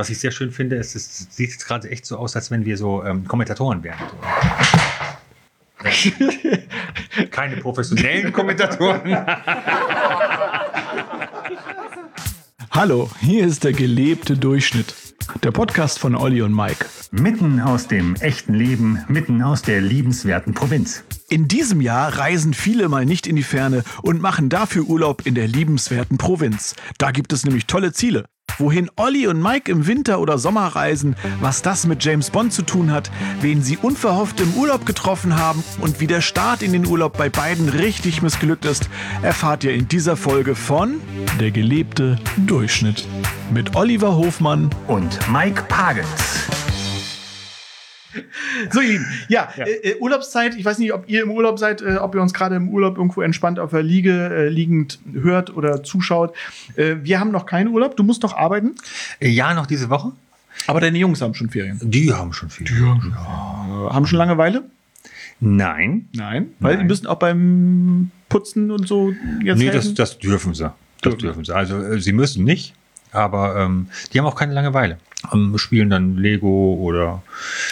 Was ich sehr schön finde, ist, es sieht jetzt gerade echt so aus, als wenn wir so ähm, Kommentatoren wären. So. Keine professionellen Kommentatoren. Hallo, hier ist der gelebte Durchschnitt. Der Podcast von Olli und Mike. Mitten aus dem echten Leben, mitten aus der liebenswerten Provinz. In diesem Jahr reisen viele mal nicht in die Ferne und machen dafür Urlaub in der liebenswerten Provinz. Da gibt es nämlich tolle Ziele. Wohin Olli und Mike im Winter oder Sommer reisen, was das mit James Bond zu tun hat, wen sie unverhofft im Urlaub getroffen haben und wie der Start in den Urlaub bei beiden richtig missglückt ist, erfahrt ihr in dieser Folge von Der gelebte Durchschnitt mit Oliver Hofmann Und Mike Pagels. So, ihr Lieben, ja, ja. Äh, äh, Urlaubszeit. Ich weiß nicht, ob ihr im Urlaub seid, äh, ob ihr uns gerade im Urlaub irgendwo entspannt auf der Liege äh, liegend hört oder zuschaut. Äh, wir haben noch keinen Urlaub. Du musst noch arbeiten? Äh, ja, noch diese Woche. Aber deine Jungs haben schon Ferien. Die haben schon Ferien. Die haben schon, ja. haben schon Langeweile? Nein. Nein, weil Nein. die müssen auch beim Putzen und so jetzt. Nee, das, das, dürfen sie. Das dürfen sie. Also, sie müssen nicht, aber ähm, die haben auch keine Langeweile ähm, spielen dann Lego oder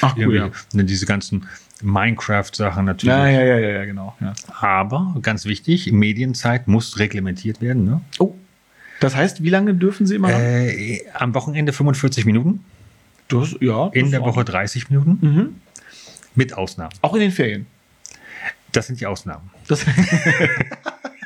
Ach, cool, ja. Ne, diese ganzen Minecraft-Sachen natürlich. Ja, ja, ja, ja, genau. Ja. Aber ganz wichtig, Medienzeit muss reglementiert werden. Ne? Oh. Das heißt, wie lange dürfen Sie immer? Äh, am Wochenende 45 Minuten. Das, ja. In der Woche 30 Minuten. Mhm. Mit Ausnahmen. Auch in den Ferien. Das sind die Ausnahmen. Das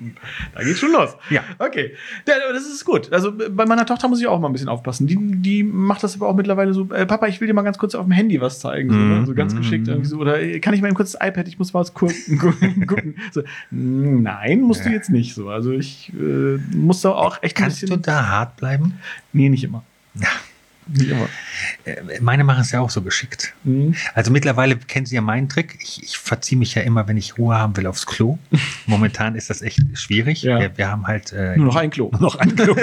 Da geht's schon los. Ja. Okay. Das ist gut. Also bei meiner Tochter muss ich auch mal ein bisschen aufpassen. Die, die macht das aber auch mittlerweile so, äh, Papa, ich will dir mal ganz kurz auf dem Handy was zeigen. So, ne? so ganz geschickt irgendwie so. Oder äh, kann ich mal eben kurz das iPad, ich muss mal was gucken. gucken. So, nein, musst du jetzt nicht so. Also ich äh, muss da auch echt Kannst ein bisschen. Kannst du da hart bleiben? Nee, nicht immer. Ja. Wie immer. Äh, meine machen es ja auch so geschickt. Mhm. Also mittlerweile kennen Sie ja meinen Trick. Ich, ich verziehe mich ja immer, wenn ich Ruhe haben will, aufs Klo. Momentan ist das echt schwierig. Ja. Wir, wir, haben halt äh, nur noch ein Klo. Nur noch ein Klo.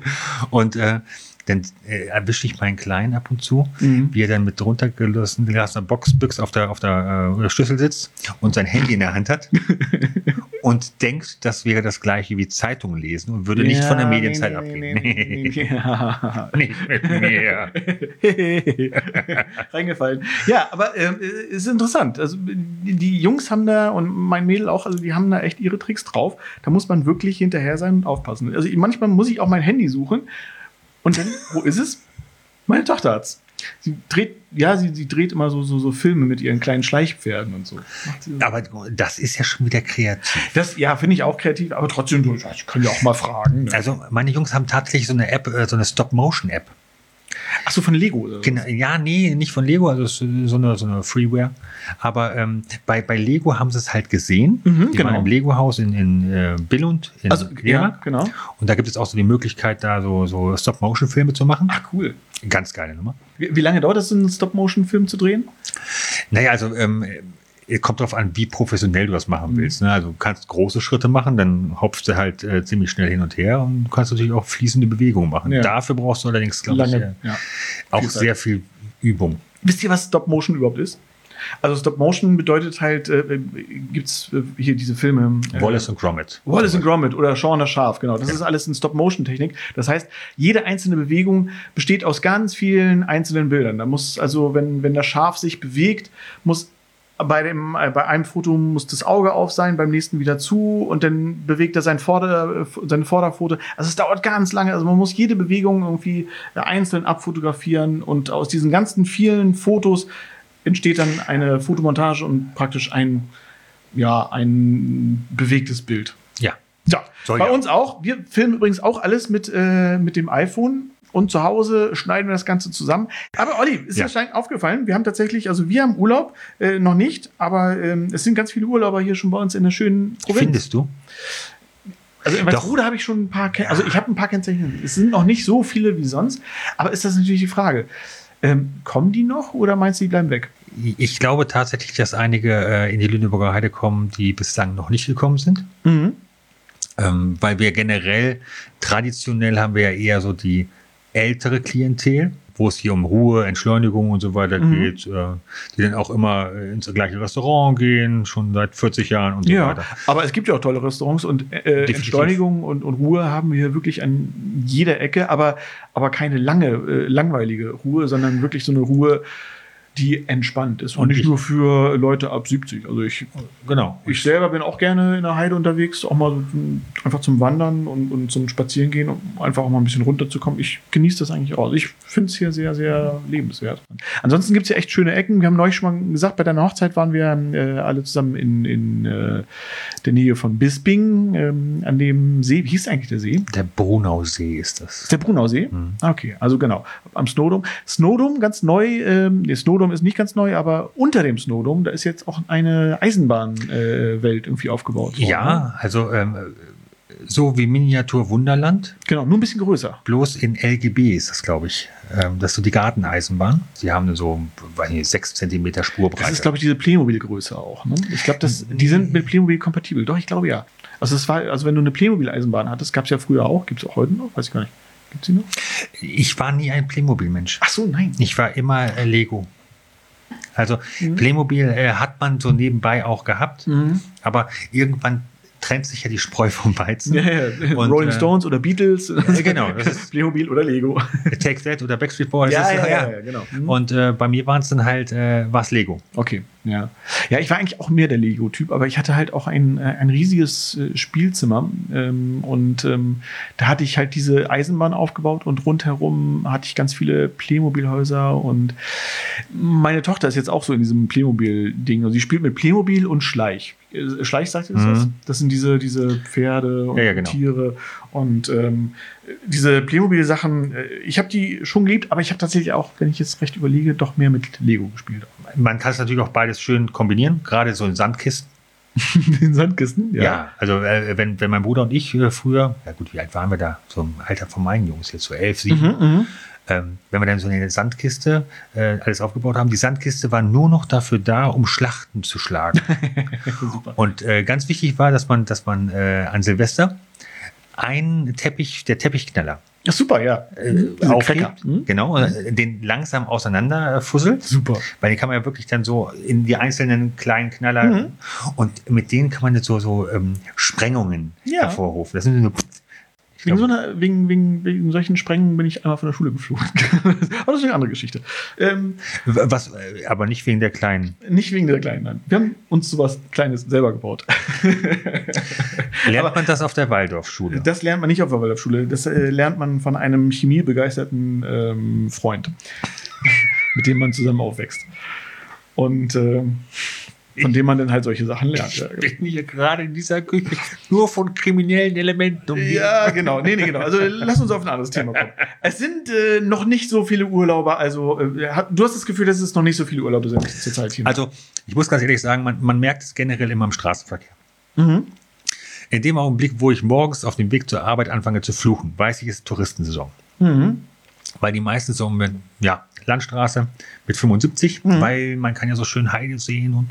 Und äh, dann äh, erwische ich meinen Kleinen ab und zu, mhm. wie er dann mit runtergelassener Boxbüchs auf der, auf der äh, Schlüssel sitzt und sein Handy in der Hand hat und denkt, das wäre das gleiche wie Zeitung lesen und würde ja, nicht von der Medienzeit nee, abgehen. Nee, nee, ja. nicht mit mir. Reingefallen. Ja, aber äh, ist interessant. Also die Jungs haben da und mein Mädel auch, also die haben da echt ihre Tricks drauf. Da muss man wirklich hinterher sein und aufpassen. Also manchmal muss ich auch mein Handy suchen und dann, wo ist es? Meine Tochter hat's. Sie dreht, ja, sie, sie dreht immer so, so, so Filme mit ihren kleinen Schleichpferden und so. Aber das ist ja schon wieder kreativ. Das, ja, finde ich auch kreativ, aber trotzdem, ich kann ja auch mal fragen. Ne? Also, meine Jungs haben tatsächlich so eine App, äh, so eine Stop-Motion-App. Ach so, von Lego. Genau, ja, nee, nicht von Lego, also so eine, so eine Freeware. Aber ähm, bei, bei Lego haben sie es halt gesehen. Mhm, die genau. im Lego-Haus in, in äh, Billund in also, ja, genau. Und da gibt es auch so die Möglichkeit, da so, so Stop-Motion-Filme zu machen. Ach, cool. Ganz geile Nummer. Wie, wie lange dauert es, einen Stop-Motion-Film zu drehen? Naja, also ähm, kommt darauf an, wie professionell du das machen willst. Ne? Also du kannst große Schritte machen, dann hopfst du halt äh, ziemlich schnell hin und her und du kannst natürlich auch fließende Bewegungen machen. Ja. Dafür brauchst du allerdings, glaube ich, äh, ja. auch viel sehr viel Übung. Wisst ihr, was Stop Motion überhaupt ist? Also Stop Motion bedeutet halt, äh, äh gibt's äh, hier diese Filme. Äh, Wallace und Gromit. Wallace und Gromit oder Shaun das Schaf, genau. Das ja. ist alles in Stop Motion Technik. Das heißt, jede einzelne Bewegung besteht aus ganz vielen einzelnen Bildern. Da muss also, wenn wenn das Schaf sich bewegt, muss bei, dem, äh, bei einem Foto muss das Auge auf sein, beim nächsten wieder zu und dann bewegt er sein Vorder, seine Vorderfoto. Also es dauert ganz lange. Also man muss jede Bewegung irgendwie einzeln abfotografieren und aus diesen ganzen vielen Fotos entsteht dann eine Fotomontage und praktisch ein, ja, ein bewegtes Bild. Ja. Ja, bei ja. uns auch. Wir filmen übrigens auch alles mit, äh, mit dem iPhone und zu Hause schneiden wir das Ganze zusammen. Aber Olli, ist ja. dir aufgefallen? Wir haben tatsächlich, also wir haben Urlaub, äh, noch nicht, aber ähm, es sind ganz viele Urlauber hier schon bei uns in der schönen Provinz. Findest du? Also in Walsrode habe ich schon ein paar, Ken also ich habe ein paar Kennzeichen. Es sind noch nicht so viele wie sonst, aber ist das natürlich die Frage. Ähm, kommen die noch oder meinst du, die bleiben weg? Ich glaube tatsächlich, dass einige äh, in die Lüneburger Heide kommen, die bislang noch nicht gekommen sind. Mhm. Ähm, weil wir generell, traditionell haben wir ja eher so die ältere Klientel, wo es hier um Ruhe, Entschleunigung und so weiter Mhm. geht, äh, die dann auch immer äh, ins gleiche Restaurant gehen, schon seit 40 Jahren und so Ja, weiter. aber es gibt ja auch tolle Restaurants und äh, Definitiv. Entschleunigung und, und Ruhe haben wir hier wirklich an jeder Ecke, aber, aber keine lange, äh, langweilige Ruhe, sondern wirklich so eine Ruhe, die entspannt ist und, Und nicht ich- nur für Leute ab 70. Also ich, Genau. ich selber bin auch gerne in der Heide unterwegs, auch mal einfach zum Wandern und, und zum Spazierengehen, um einfach auch mal ein bisschen runterzukommen. Ich genieße das eigentlich auch. Also ich finde es hier sehr, sehr lebenswert. Ansonsten gibt es ja echt schöne Ecken. Wir haben neulich schon mal gesagt, bei deiner Hochzeit waren wir äh, alle zusammen in, in äh, der Nähe von Bisping, ähm, an dem See. Wie hieß eigentlich der See? Der Brunausee ist das. Ist der Brunausee? Mhm. Okay, also genau. Am Snowdom. Snowdom ganz neu. Ähm, der Snowdom ist nicht ganz neu, aber unter dem Snowdom, da ist jetzt auch eine Eisenbahnwelt äh, irgendwie aufgebaut. worden? Ja, also ähm, so wie Miniatur Wunderland, Genau, nur ein bisschen größer. bloß in LGB ist das, glaube ich. Ähm, das ist so die Garteneisenbahn. Sie haben so, weiß nicht, 6 cm Spurbreite. Das ist, glaube ich, diese Playmobil-Größe auch. Ne? Ich glaube, das- die sind mit Playmobil kompatibel. Doch, ich glaube ja. Also, es war, also wenn du eine Playmobil-Eisenbahn hattest, gab es ja früher auch, gibt es auch heute noch, weiß ich gar nicht. Gibt es die noch? ich war nie ein Playmobil-Mensch. Ach so, nein. Ich war immer äh, Lego. Also Mhm. Playmobil äh, hat man so nebenbei auch gehabt, Mhm. aber irgendwann trennt sich ja die Spreu vom Weizen. Ja, ja. Und, Rolling äh, Stones oder Beatles. genau, das ist- Playmobil oder Lego. Take That oder Backstreet Boys. Ja, ja, ja, ja, genau. Mhm. Und äh, bei mir waren es dann halt, äh, was Lego. Okay, ja. Ja, ich war eigentlich auch mehr der Lego-Typ, aber ich hatte halt auch ein, äh, ein riesiges äh, Spielzimmer ähm, und ähm, da hatte ich halt diese Eisenbahn aufgebaut und rundherum hatte ich ganz viele Playmobil-Häuser und meine Tochter ist jetzt auch so in diesem Playmobil-Ding. Also sie spielt mit Playmobil und Schleich. Äh, Schleich sagt ihr das? Mhm. Das sind diese, diese Pferde und Ja, ja, genau. Tiere und ähm, diese Playmobil-Sachen, äh, ich habe die schon geliebt, aber ich habe tatsächlich auch, wenn ich jetzt recht überlege, doch mehr mit Lego gespielt. Man kann es natürlich auch beides schön kombinieren, gerade so in Sandkisten. Den Sandkisten? Ja, also äh, wenn, wenn mein Bruder und ich äh, früher, ja gut, wie alt waren wir da? So im Alter von meinen Jungs, jetzt so elf, sieben. Mhm, Ähm, wenn wir dann so eine Sandkiste äh, alles aufgebaut haben, die Sandkiste war nur noch dafür da, um Schlachten zu schlagen. Und äh, ganz wichtig war, dass man, dass man äh, an Silvester einen Teppich, der Teppichknaller, Ja, super, ja. äh, aufhebt. Mhm. genau, den langsam auseinander äh, fusselt. Super. Weil die kann man ja wirklich dann so in die einzelnen kleinen Knaller Mhm. und mit denen kann man jetzt so, so ähm, Sprengungen Ja. hervorrufen. Das sind so, Wegen, so einer, wegen, wegen, wegen solchen Sprengungen bin ich einmal von der Schule geflogen. aber das ist eine andere Geschichte. Ähm, was, äh, aber nicht wegen der kleinen. nicht wegen der Kleinen, nein. Wir haben uns sowas Kleines selber gebaut. Lernt man das auf der Waldorfschule? Das lernt man nicht auf der Waldorfschule. Das äh, lernt man von einem chemiebegeisterten ähm, Freund, mit dem man zusammen aufwächst. Und ähm, von dem man dann halt solche Sachen lernt. Ich bin hier gerade in dieser Küche nur von kriminellen Elementen umgeben. Ja, genau. Nee, nee, genau. Also lass uns auf ein anderes Thema kommen. Es sind äh, noch nicht so viele Urlauber, also äh, du hast das Gefühl, dass es noch nicht so viele Urlaube sind zurzeit hier. Also, ich muss ganz ehrlich sagen, man, man merkt es generell immer im Straßenverkehr. mhm. In dem Augenblick, wo ich morgens auf dem Weg zur Arbeit anfange zu fluchen, weiß ich, es ist Touristensaison. Mhm. Weil die meisten so ja, Landstraße mit 75, Mhm. weil man kann ja so schön Heide sehen und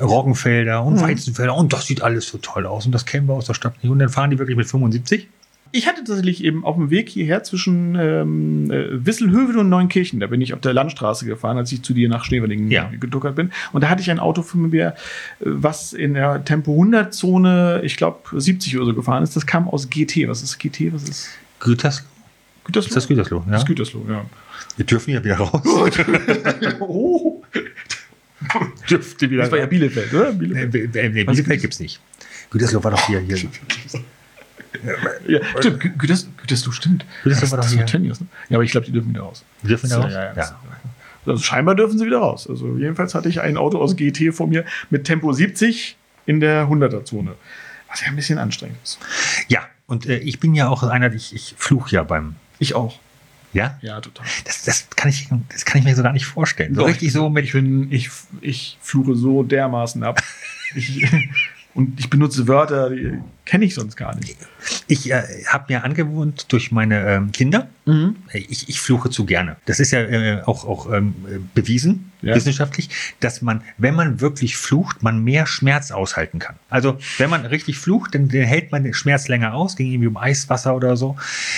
Roggenfelder und Mhm. Weizenfelder und das sieht alles so toll aus und das kennen wir aus der Stadt nicht. Und dann fahren die wirklich mit 75. Ich hatte tatsächlich eben auf dem Weg hierher zwischen ähm, äh, Wisselhövel und Neunkirchen, da bin ich auf der Landstraße gefahren, als ich zu dir nach Schneewerdingen Ja. geduckert bin. Und da hatte ich ein Auto von mir, äh, was in der Tempo 100 Zone, ich glaube 70 oder so gefahren ist. Das kam aus GT. Was ist GT? Was ist Gütersloh? Gütersloh? Ist das Gütersloh? Ja. Das ist Gütersloh, ja. Wir dürfen ja wieder raus. oh, Dürfte wieder das war ja Bielefeld, oder? Nee, Bielefeld. nee, nee, nee, Bielefeld gibt es nicht. Gütersloh war doch hier. hier. Ja, stimmt, Gü- Güters, Gütersloh, stimmt. Gütersloh war doch das hier. war Tönnies, ne? Ja, aber ich glaube, die dürfen wieder raus. Wir dürfen wieder raus? ja, ja, ja. Also scheinbar dürfen sie wieder raus. Also jedenfalls hatte ich ein Auto aus GT vor mir mit Tempo 70 in der 100er-Zone. Was ja ein bisschen anstrengend ist. Ja, und äh, ich bin ja auch einer, ich, ich fluche ja beim. Ich auch. Ja? Ja, total. Das, das, kann ich, das kann ich mir so gar nicht vorstellen. So Doch, richtig so mit. Ich, bin, ich, ich fluche so dermaßen ab. ich, und ich benutze Wörter, die Kenne ich sonst gar nicht. Ich äh, habe mir angewohnt durch meine ähm, Kinder, Mhm. ich, ich fluche zu gerne. Das ist ja äh, auch, auch ähm, bewiesen, Ja. wissenschaftlich, dass man, wenn man wirklich flucht, man mehr Schmerz aushalten kann. Also wenn man richtig flucht, dann, dann hält man den Schmerz länger aus, ging irgendwie um Eiswasser oder so.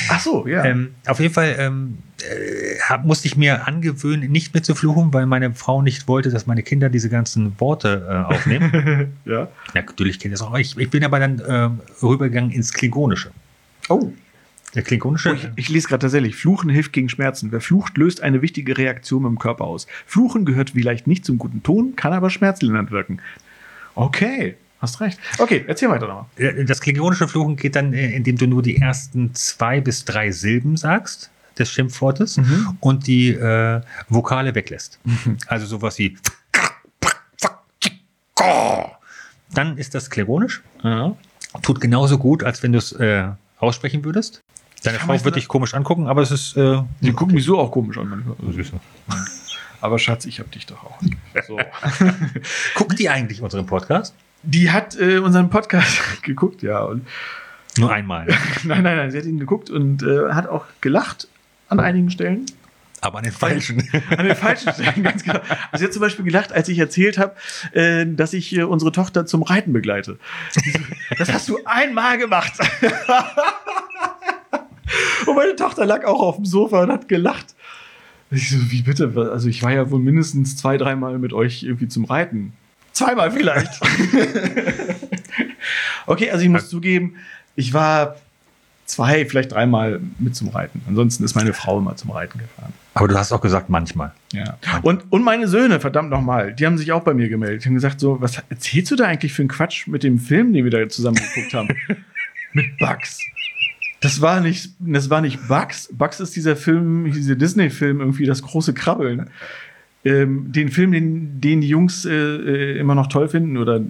Ach so, ja. Ähm, auf jeden Fall ähm, äh, hab, musste ich mir angewöhnen, nicht mehr zu fluchen, weil meine Frau nicht wollte, dass meine Kinder diese ganzen Worte äh, aufnehmen. ja. ja, natürlich kennt ihr das auch. Ich, ich bin aber dann ähm, rübergegangen ins Klingonische. Oh. Der Klingonische. Oh, ich, ich lese gerade tatsächlich, Fluchen hilft gegen Schmerzen. Wer flucht, löst eine wichtige Reaktion im Körper aus. Fluchen gehört vielleicht nicht zum guten Ton, kann aber schmerzlindernd wirken. Okay, hast recht. Okay, erzähl weiter nochmal. Das klingonische Fluchen geht dann, äh, indem du nur die ersten zwei bis drei Silben sagst des Schimpfwortes Mhm. und die äh, Vokale weglässt. Also sowas wie dann ist das klingonisch. Ja. Tut genauso gut, als wenn du es äh, aussprechen würdest. Deine Frau wird dich komisch angucken, aber es ist. Äh, Die gucken mich so auch komisch an manchmal. süß. Aber Schatz, ich hab dich doch auch. So. Guckt die eigentlich unseren Podcast? Die hat äh, unseren Podcast geguckt, ja. Und Nur einmal. nein, nein, nein, sie hat ihn geguckt und äh, hat auch gelacht an einigen Stellen. aber an den falschen. An den falschen Stellen, ganz genau. Also sie hat zum Beispiel gelacht, als ich erzählt habe, äh, dass ich äh, unsere Tochter zum Reiten begleite. Das hast du einmal gemacht. Und meine Tochter lag auch auf dem Sofa und hat gelacht. Ich so, wie bitte? Also ich war ja wohl mindestens zwei, dreimal mit euch irgendwie zum Reiten. Zweimal vielleicht. okay, also ich muss zugeben, ich war zwei, vielleicht dreimal mit zum Reiten. Ansonsten ist meine Frau immer zum Reiten gefahren. Aber du hast auch gesagt, manchmal. Ja. Und, und meine Söhne, verdammt nochmal, die haben sich auch bei mir gemeldet. Die haben gesagt: so, was erzählst du da eigentlich für einen Quatsch mit dem Film, den wir da zusammen geguckt haben? mit Bugs. Das war nicht, das war nicht Bugs. Bugs ist dieser Film, dieser Disney-Film, irgendwie das große Krabbeln. Ähm, den Film, den, den die Jungs äh, äh, immer noch toll finden, oder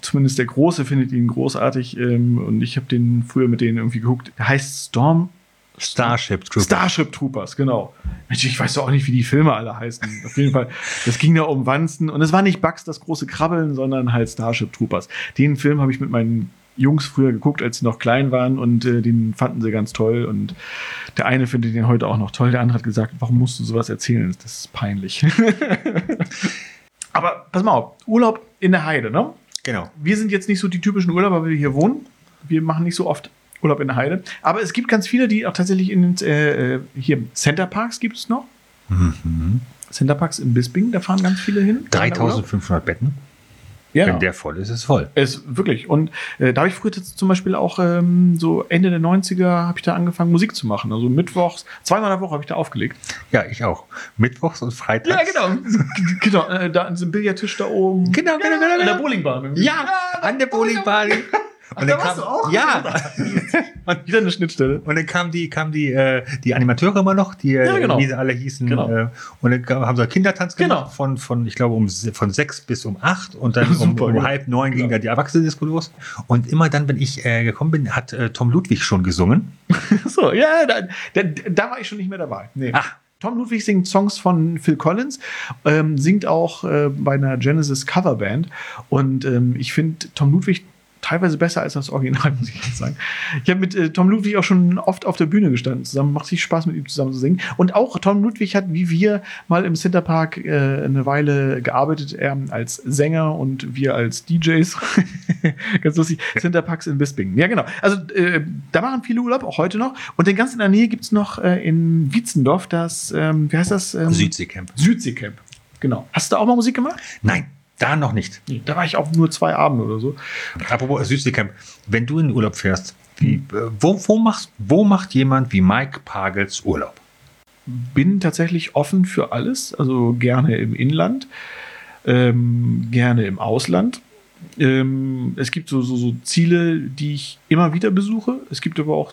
zumindest der Große findet ihn großartig. Ähm, und ich habe den früher mit denen irgendwie geguckt. Der heißt Storm, Starship Troopers. Starship Troopers, genau. Mensch, ich weiß doch auch nicht, wie die Filme alle heißen. Auf jeden Fall, das ging da um Wanzen. Und es war nicht Bugs, das große Krabbeln, sondern halt Starship Troopers. Den Film habe ich mit meinen Jungs früher geguckt, als sie noch klein waren und äh, den fanden sie ganz toll. Und der eine findet den heute auch noch toll. Der andere hat gesagt, warum musst du sowas erzählen? Das ist peinlich. Aber pass mal auf, Urlaub in der Heide, ne? Genau. wir sind jetzt nicht so die typischen Urlauber, weil wir hier wohnen. Wir machen nicht so oft Urlaub in der Heide. Aber es gibt ganz viele, die auch tatsächlich in den, äh, äh, hier Center Parks gibt es noch. Center Parks in Bisping, da fahren ganz viele hin. 3500 Betten. Ja, Wenn der voll ist, ist voll. ist wirklich. Und äh, da habe ich früher zum Beispiel auch ähm, so Ende der 90er habe ich da angefangen, Musik zu machen. Also mittwochs, zweimal in der Woche habe ich da aufgelegt. Ja, ich auch. Mittwochs und Freitags. genau. genau, äh, da ist ein Billardtisch da oben. Genau, genau, genau, In der genau. Bowlingbahn. Ja, an der Bowlingbahn. Und da dann kam, du auch? ja, Wieder eine Schnittstelle. und dann kamen die, kamen die, äh, die Animateure immer noch, die, Ja, genau. wie sie alle hießen. Genau. Äh, und dann kam- haben sie Kindertanz gemacht Genau. von, von, ich glaube, um, von sechs bis um acht und dann um, Super, um genau. halb neun ging dann die Erwachsene-Disco los. Und immer dann, wenn ich äh, gekommen bin, hat äh, Tom Ludwig schon gesungen. So, ja, da, da, da war ich schon nicht mehr dabei. Nee. Ach. Tom Ludwig singt Songs von Phil Collins, ähm, singt auch äh, bei einer Genesis Coverband. Und ähm, ich finde Tom Ludwig teilweise besser als das Original, muss ich jetzt sagen. Ich habe mit äh, Tom Ludwig auch schon oft auf der Bühne gestanden zusammen. Macht sich Spaß, mit ihm zusammen zu singen. Und auch Tom Ludwig hat, wie wir, mal im Center Park äh, eine Weile gearbeitet. Er als Sänger und wir als DJs. Ganz lustig. Center Parks in Bisping. Ja, genau. Also äh, da machen viele Urlaub, auch heute noch. Und dann ganz in der Nähe gibt es noch äh, in Wietzendorf das, ähm, wie heißt das? Ähm, Südseecamp. Südseecamp. Genau. Hast du da auch mal Musik gemacht? Nein, da noch nicht. Nee, da war ich auch nur zwei Abende oder so. Apropos Südseecamp, wenn du in den Urlaub fährst, wie, äh, wo, wo, machst, wo macht jemand wie Mike Pagels Urlaub? Bin tatsächlich offen für alles, also gerne im Inland, ähm, gerne im Ausland. Ähm, es gibt so, so, so Ziele, die ich immer wieder besuche. Es gibt aber auch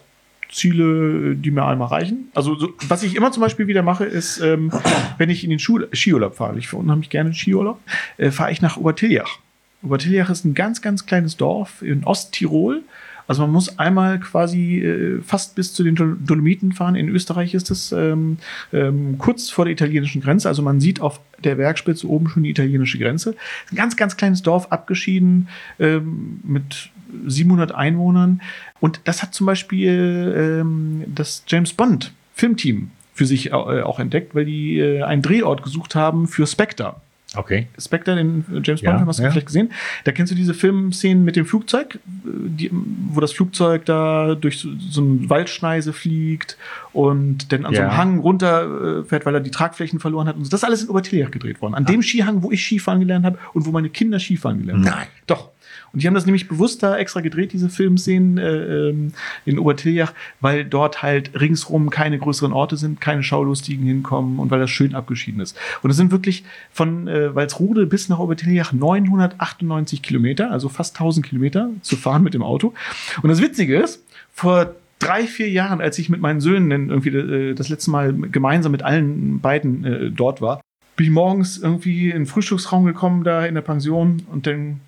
Ziele, die mir einmal reichen. Also so, was ich immer zum Beispiel wieder mache, ist, ähm, wenn ich in den Schu Skiurlaub fahre, ich fahre unheimlich gerne Skiurlaub, äh, fahre ich nach Obertiljach. Obertiljach ist ein ganz, ganz kleines Dorf in Osttirol. Also man muss einmal quasi äh, fast bis zu den Dol- Dolomiten fahren. In Österreich ist es ähm, ähm, kurz vor der italienischen Grenze. Also man sieht auf der Bergspitze oben schon die italienische Grenze. Ein ganz, ganz kleines Dorf, abgeschieden ähm, mit 700 Einwohnern. Und das hat zum Beispiel ähm, das James Bond Filmteam für sich äh, auch entdeckt, weil die äh, einen Drehort gesucht haben für Spectre. Okay. Spectre, den James Ja, Bond, hast du ja. vielleicht gesehen. Da kennst du diese Filmszenen mit dem Flugzeug, äh, die, wo das Flugzeug da durch so, so eine Waldschneise fliegt und dann an so einem Ja. Hang runterfährt, weil er die Tragflächen verloren hat. Und so. Das ist alles in Obertiljach gedreht worden. An dem Skihang, wo ich Skifahren gelernt habe und wo meine Kinder Skifahren gelernt haben. Nein. Doch. Und die haben das nämlich bewusst da extra gedreht, diese Filmszenen äh, ähm, in Obertiljach, weil dort halt ringsrum keine größeren Orte sind, keine Schaulustigen hinkommen und weil das schön abgeschieden ist. Und es sind wirklich von äh, Walsrode bis nach Obertiljach 998 Kilometer, also fast 1000 Kilometer zu fahren mit dem Auto. Und das Witzige ist, vor drei, vier Jahren, als ich mit meinen Söhnen irgendwie äh, das letzte Mal gemeinsam mit allen beiden äh, dort war, bin ich morgens irgendwie in den Frühstücksraum gekommen, da in der Pension und dann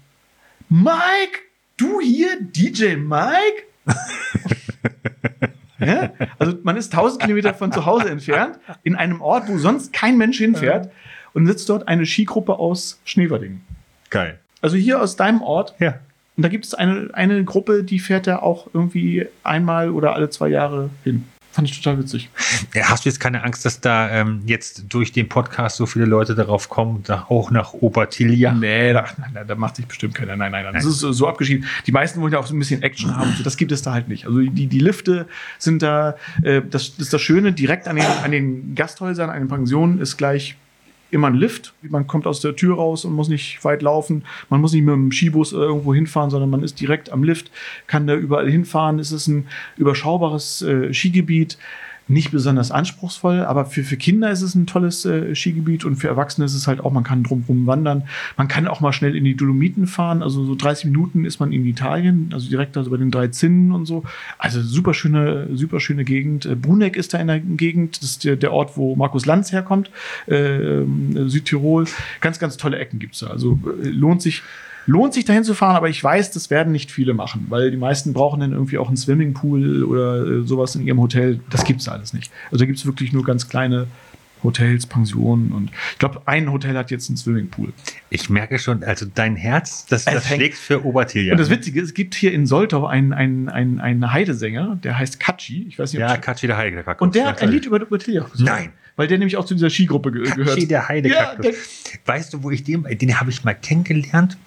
Mike, du hier, DJ Mike? ja? Also man ist 1000 Kilometer von zu Hause entfernt, in einem Ort, wo sonst kein Mensch hinfährt und sitzt dort eine Skigruppe aus Schneverdingen. Geil. Also hier aus deinem Ort. Ja. Und da gibt es eine, eine Gruppe, die fährt da auch irgendwie einmal oder alle zwei Jahre hin. Fand ich total witzig. Hast du jetzt keine Angst, dass da ähm, jetzt durch den Podcast so viele Leute darauf kommen, da auch nach Obertilia? Nee, da, da, da macht sich bestimmt keiner. Nein, nein, nein. Das ist so, abgeschieden. Die meisten wollen ja auch so ein bisschen Action haben. Das gibt es da halt nicht. Also die, die Lifte sind da, äh, das, das ist das Schöne, direkt an den, an den Gasthäusern, an den Pensionen ist gleich immer ein Lift. Man kommt aus der Tür raus und muss nicht weit laufen. Man muss nicht mit dem Skibus irgendwo hinfahren, sondern man ist direkt am Lift, kann da überall hinfahren. Es ist ein überschaubares äh, Skigebiet. Nicht besonders anspruchsvoll, aber für, für Kinder ist es ein tolles äh, Skigebiet und für Erwachsene ist es halt auch, man kann drumherum wandern. Man kann auch mal schnell in die Dolomiten fahren. Also so 30 Minuten ist man in Italien, also direkt also bei den drei Zinnen und so. Also super schöne, super schöne Gegend. Äh, Bruneck ist da in der Gegend. Das ist der, der Ort, wo Markus Lanz herkommt. Äh, ähm, Südtirol. Ganz, ganz tolle Ecken gibt's da. Also äh, lohnt sich, lohnt sich dahin zu fahren, aber ich weiß, das werden nicht viele machen, weil die meisten brauchen dann irgendwie auch einen Swimmingpool oder äh, sowas in ihrem Hotel. Das gibt's alles nicht. Also da gibt's wirklich nur ganz kleine Hotels, Pensionen und ich glaube, ein Hotel hat jetzt einen Swimmingpool. Ich merke schon, also dein Herz, das, Es das schlägt für Obertilia. Und das Witzige ist, es gibt hier in Soltau einen, einen, einen, einen Heidesänger, der heißt Katschi. Ich weiß nicht, ja, Katschi der Heidekaktus. und der hat ein Lied über Obertiljach gesungen. Nein. Weil der nämlich auch zu dieser Skigruppe ge gehört. Katschi der Heidekaktus. Ja, weißt du, wo ich den, den habe ich mal kennengelernt?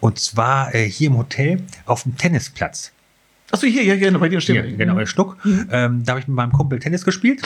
Und zwar äh, hier im Hotel auf dem Tennisplatz. Achso, hier, hier, hier, bei dir steht Hier, er. genau, in Schnuck. Ähm, da habe ich mit meinem Kumpel Tennis gespielt.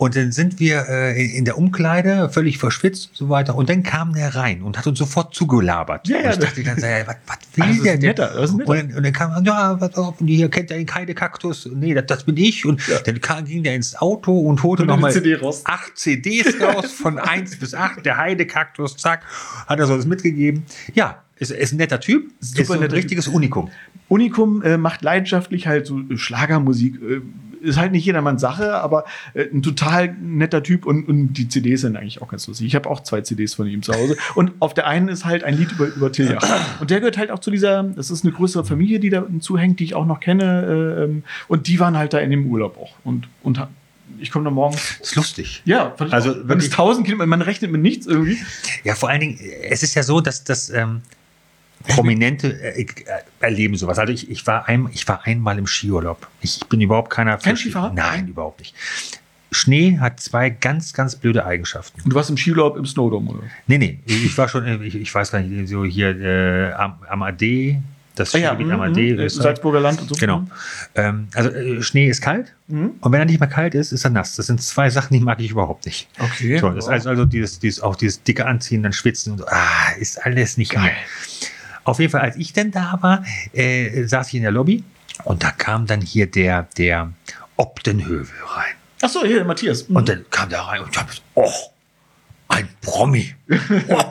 Und dann sind wir äh, in- der Umkleide, völlig verschwitzt und so weiter. Und dann kam der rein und hat uns sofort zugelabert. Ja, ja, und ich dachte dann, ja, was, was will Das ist der denn? netter, das ist ein netter. Und, dann, und dann kam er, ja, was, auf, hier kennt er den Heidekaktus? Nee, das, das bin ich. Und dann kam, ging der ins Auto und holte Und nochmal CD raus. acht CDs raus, von 1 bis 8. Der Heidekaktus, zack, hat er so das mitgegeben. Ja, ist, ist ein netter Typ. Super ist so ein richtiges Unikum. Unikum äh, macht leidenschaftlich halt so Schlagermusik. Äh, ist halt nicht jedermanns Sache, aber äh, ein total netter Typ und, und die CDs sind eigentlich auch ganz lustig. Ich habe auch zwei CDs von ihm zu Hause und auf der einen ist halt ein Lied über, über Tiljach. Und der gehört halt auch zu dieser, das ist eine größere Familie, die da zuhängt, die ich auch noch kenne äh, ähm, und die waren halt da in dem Urlaub auch und, und ich komme da morgen. ist lustig. Ja, Also wirklich- ist 1000 Kilometer, man rechnet mit nichts irgendwie. Ja, vor allen Dingen, es ist ja so, dass das ähm, Prominente äh, äh, erleben sowas. Also ich, ich, war ein, ich war einmal im Skiurlaub. Ich bin überhaupt keiner. Kein Skifahrer? Nein, überhaupt nicht. Schnee hat zwei ganz, ganz blöde Eigenschaften. Und du warst im Skiurlaub im Snowdome, oder? Nee, nee, ich war schon, äh, ich, ich weiß gar nicht, so hier äh, am, am AD, das Skigebiet am AD. mhm, Österreich. Salzburger Land und so. Genau. Ähm, also äh, Schnee ist kalt Mhm. und wenn er nicht mehr kalt ist, ist er nass. Das sind zwei Sachen, die mag ich überhaupt nicht. Okay. So, das heißt also dieses, dieses, auch dieses dicke Anziehen, dann schwitzen und so, ah, ist alles nicht Geil. geil. Auf jeden Fall, als ich denn da war, äh, saß ich in der Lobby und da kam dann hier der, der Obdenhövel rein. Ach so, hier, Matthias. Mhm. Und dann kam der rein und ich hab, oh, ein Promi. Oh.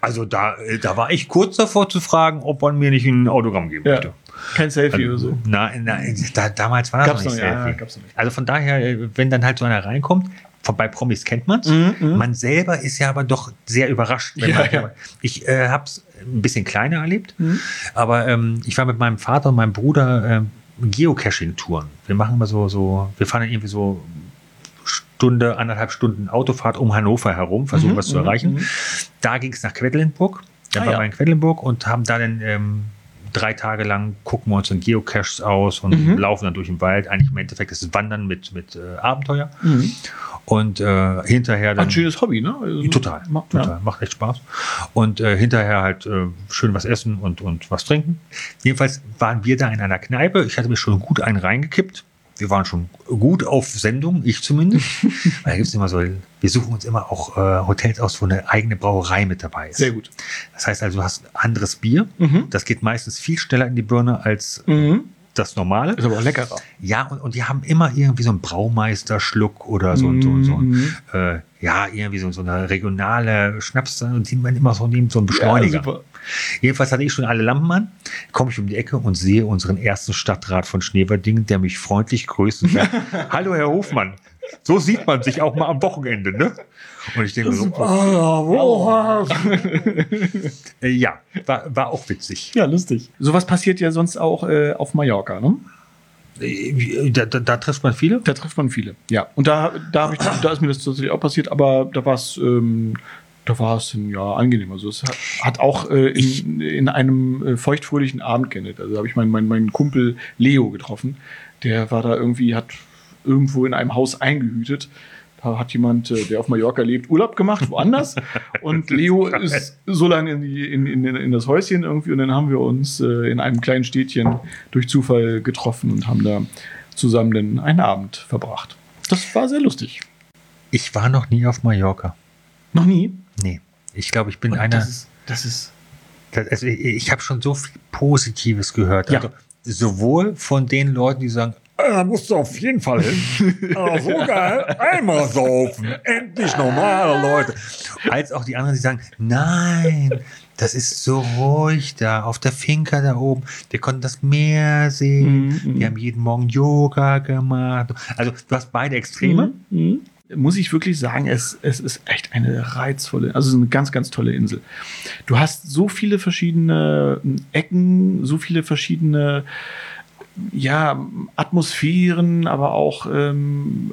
Also da, äh, da war ich kurz davor zu fragen, ob man mir nicht ein Autogramm geben Ja. möchte. Kein Selfie oder so. Nein, nein da, damals war das Gab's noch nicht noch, ja, Selfie. gab's noch nicht. Also von daher, äh, wenn dann halt so einer reinkommt, bei Promis kennt man es. Mhm, mhm. Man selber ist ja aber doch sehr überrascht. Wenn Ja, man, ja. Ich äh, habe es ein bisschen kleiner erlebt, Mhm. aber ähm, ich war mit meinem Vater und meinem Bruder ähm, Geocaching-Touren. Wir machen immer so, so, wir fahren dann irgendwie so Stunde, anderthalb Stunden Autofahrt um Hannover herum, versuchen Mhm, was zu mhm, erreichen. mhm. Da ging es nach Quedlinburg. Dann Ah, waren ja. wir in Quedlinburg und haben da dann ähm, drei Tage lang gucken wir uns in Geocaches aus und Mhm. laufen dann durch den Wald. Eigentlich im Endeffekt ist es Wandern mit, mit äh, Abenteuer. Und äh, hinterher dann. ein schönes Hobby, ne? Also, Total, ma- total. Ja. Macht echt Spaß. Und äh, hinterher halt äh, schön was essen und, und was trinken. Jedenfalls waren wir da in einer Kneipe. Ich hatte mir schon gut einen reingekippt. Wir waren schon gut auf Sendung, ich zumindest. Weil da gibt es immer so, wir suchen uns immer auch äh, Hotels aus, wo eine eigene Brauerei mit dabei ist. Sehr gut. Das heißt also, du hast anderes Bier. Mhm. Das geht meistens viel schneller in die Birne als Mhm. das normale. Ist aber auch leckerer. Ja, und, und die haben immer irgendwie so einen Braumeisterschluck oder so, so, so Mhm. äh, ja, irgendwie so, so eine regionale Schnaps, und die man immer so neben so einen Beschleuniger. Ja, super. Jedenfalls hatte ich schon alle Lampen an, komme ich um die Ecke und sehe unseren ersten Stadtrat von Schneverdingen, der mich freundlich grüßt und sagt, hallo Herr Hofmann, so sieht man sich auch mal am Wochenende, ne? Und ich denke so, oh, äh, ja, war, war auch witzig. Ja, lustig. Sowas passiert ja sonst auch äh, auf Mallorca, ne? Äh, Da, da, da trifft man viele. Da trifft man viele. Ja. Und da, da, ich, da ist mir das tatsächlich auch passiert, aber da war es. Ähm, da war es dann, ja angenehm. Also es hat, hat auch äh, in, in einem äh, feuchtfröhlichen Abend geendet. Also da habe ich meinen mein, meinen Kumpel Leo getroffen. Der war da irgendwie, hat irgendwo in einem Haus eingehütet. Da hat jemand, äh, der auf Mallorca lebt, Urlaub gemacht, woanders. Und Leo ist so lange in, die, in, in, in das Häuschen irgendwie. Und dann haben wir uns äh, in einem kleinen Städtchen durch Zufall getroffen und haben da zusammen dann einen Abend verbracht. Das war sehr lustig. Ich war noch nie auf Mallorca. Noch nie? Nee. Ich glaube, ich bin Und einer. Das ist, das ist Das, also ich ich habe schon so viel Positives gehört. Ja. Also sowohl von den Leuten, die sagen, "Ah, da musst du auf jeden Fall hin. Ah, so geil, einmal saufen, endlich normale Leute. Als auch die anderen, die sagen, nein, das ist so ruhig da, auf der Finca da oben. Wir konnten das Meer sehen. Mhm, mhm. Wir haben jeden Morgen Yoga gemacht. Also du hast beide Extreme. Mhm. Muss ich wirklich sagen, es, es ist echt eine reizvolle, also es ist eine ganz, ganz tolle Insel. Du hast so viele verschiedene Ecken, so viele verschiedene ja, Atmosphären, aber auch ähm,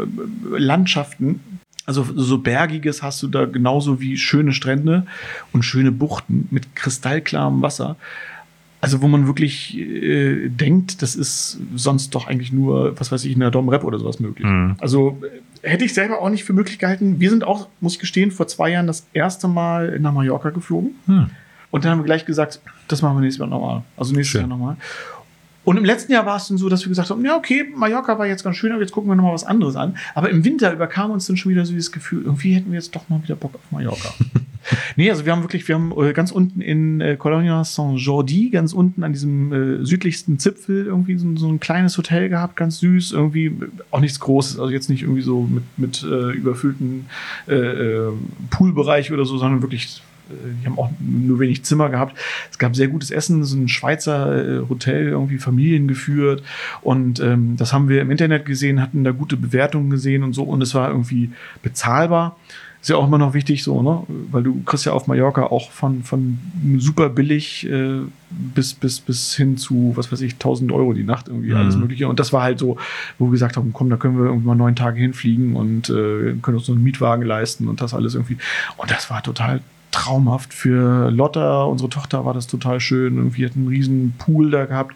Landschaften. Also so bergiges hast du da genauso wie schöne Strände und schöne Buchten mit kristallklarem Wasser. Also wo man wirklich äh, denkt, das ist sonst doch eigentlich nur, was weiß ich, in der Dom Rep oder sowas möglich. Mhm. Also äh, hätte ich selber auch nicht für möglich gehalten. Wir sind auch, muss ich gestehen, vor zwei Jahren das erste Mal nach Mallorca geflogen. Hm. Und dann haben wir gleich gesagt, das machen wir nächstes Jahr nochmal. Also nächstes Schön. Jahr nochmal. Und im letzten Jahr war es dann so, dass wir gesagt haben, ja, okay, Mallorca war jetzt ganz schön, aber jetzt gucken wir nochmal was anderes an. Aber im Winter überkam uns dann schon wieder so dieses Gefühl, irgendwie hätten wir jetzt doch mal wieder Bock auf Mallorca. nee, also wir haben wirklich, wir haben äh, ganz unten in äh, Colonia Saint-Jordi, ganz unten an diesem äh, südlichsten Zipfel irgendwie so, so ein kleines Hotel gehabt, ganz süß, irgendwie äh, auch nichts Großes, also jetzt nicht irgendwie so mit, mit äh, überfüllten äh, Poolbereich oder so, sondern wirklich die haben auch nur wenig Zimmer gehabt. Es gab sehr gutes Essen, so ein Schweizer Hotel, irgendwie Familien geführt. Und ähm, das haben wir im Internet gesehen, hatten da gute Bewertungen gesehen und so. Und es war irgendwie bezahlbar. Ist ja auch immer noch wichtig, so, ne? Weil du kriegst ja auf Mallorca auch von, von super billig äh, bis, bis, bis hin zu, was weiß ich, 1000 Euro die Nacht, irgendwie Mhm. alles Mögliche. Und das war halt so, wo wir gesagt haben, komm, da können wir irgendwie mal neun Tage hinfliegen und äh, können uns so einen Mietwagen leisten und das alles irgendwie. Und das war total traumhaft. Für Lotta, unsere Tochter, war das total schön. Wir hatten einen riesen Pool da gehabt.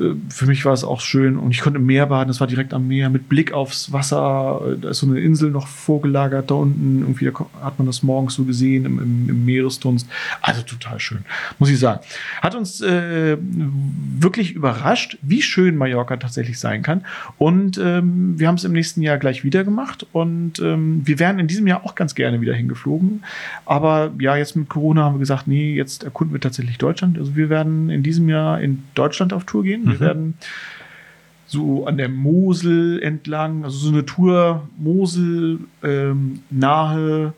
Äh, Für mich war es auch schön und ich konnte im Meer baden. Das war direkt am Meer mit Blick aufs Wasser. Äh, Da ist so eine Insel noch vorgelagert da unten. Irgendwie hat man das morgens so gesehen im, im, im Meeresdunst. Also total schön, muss ich sagen. Hat uns äh, wirklich überrascht, wie schön Mallorca tatsächlich sein kann. Und ähm, wir haben es im nächsten Jahr gleich wieder gemacht. Und ähm, wir wären in diesem Jahr auch ganz gerne wieder hingeflogen. Aber ja, jetzt mit Corona haben wir gesagt, nee, jetzt erkunden wir tatsächlich Deutschland. Also wir werden in diesem Jahr in Deutschland auf Tour gehen. Wir Mhm. werden so an der Mosel entlang, also so eine Tour Mosel, ähm, Nahe,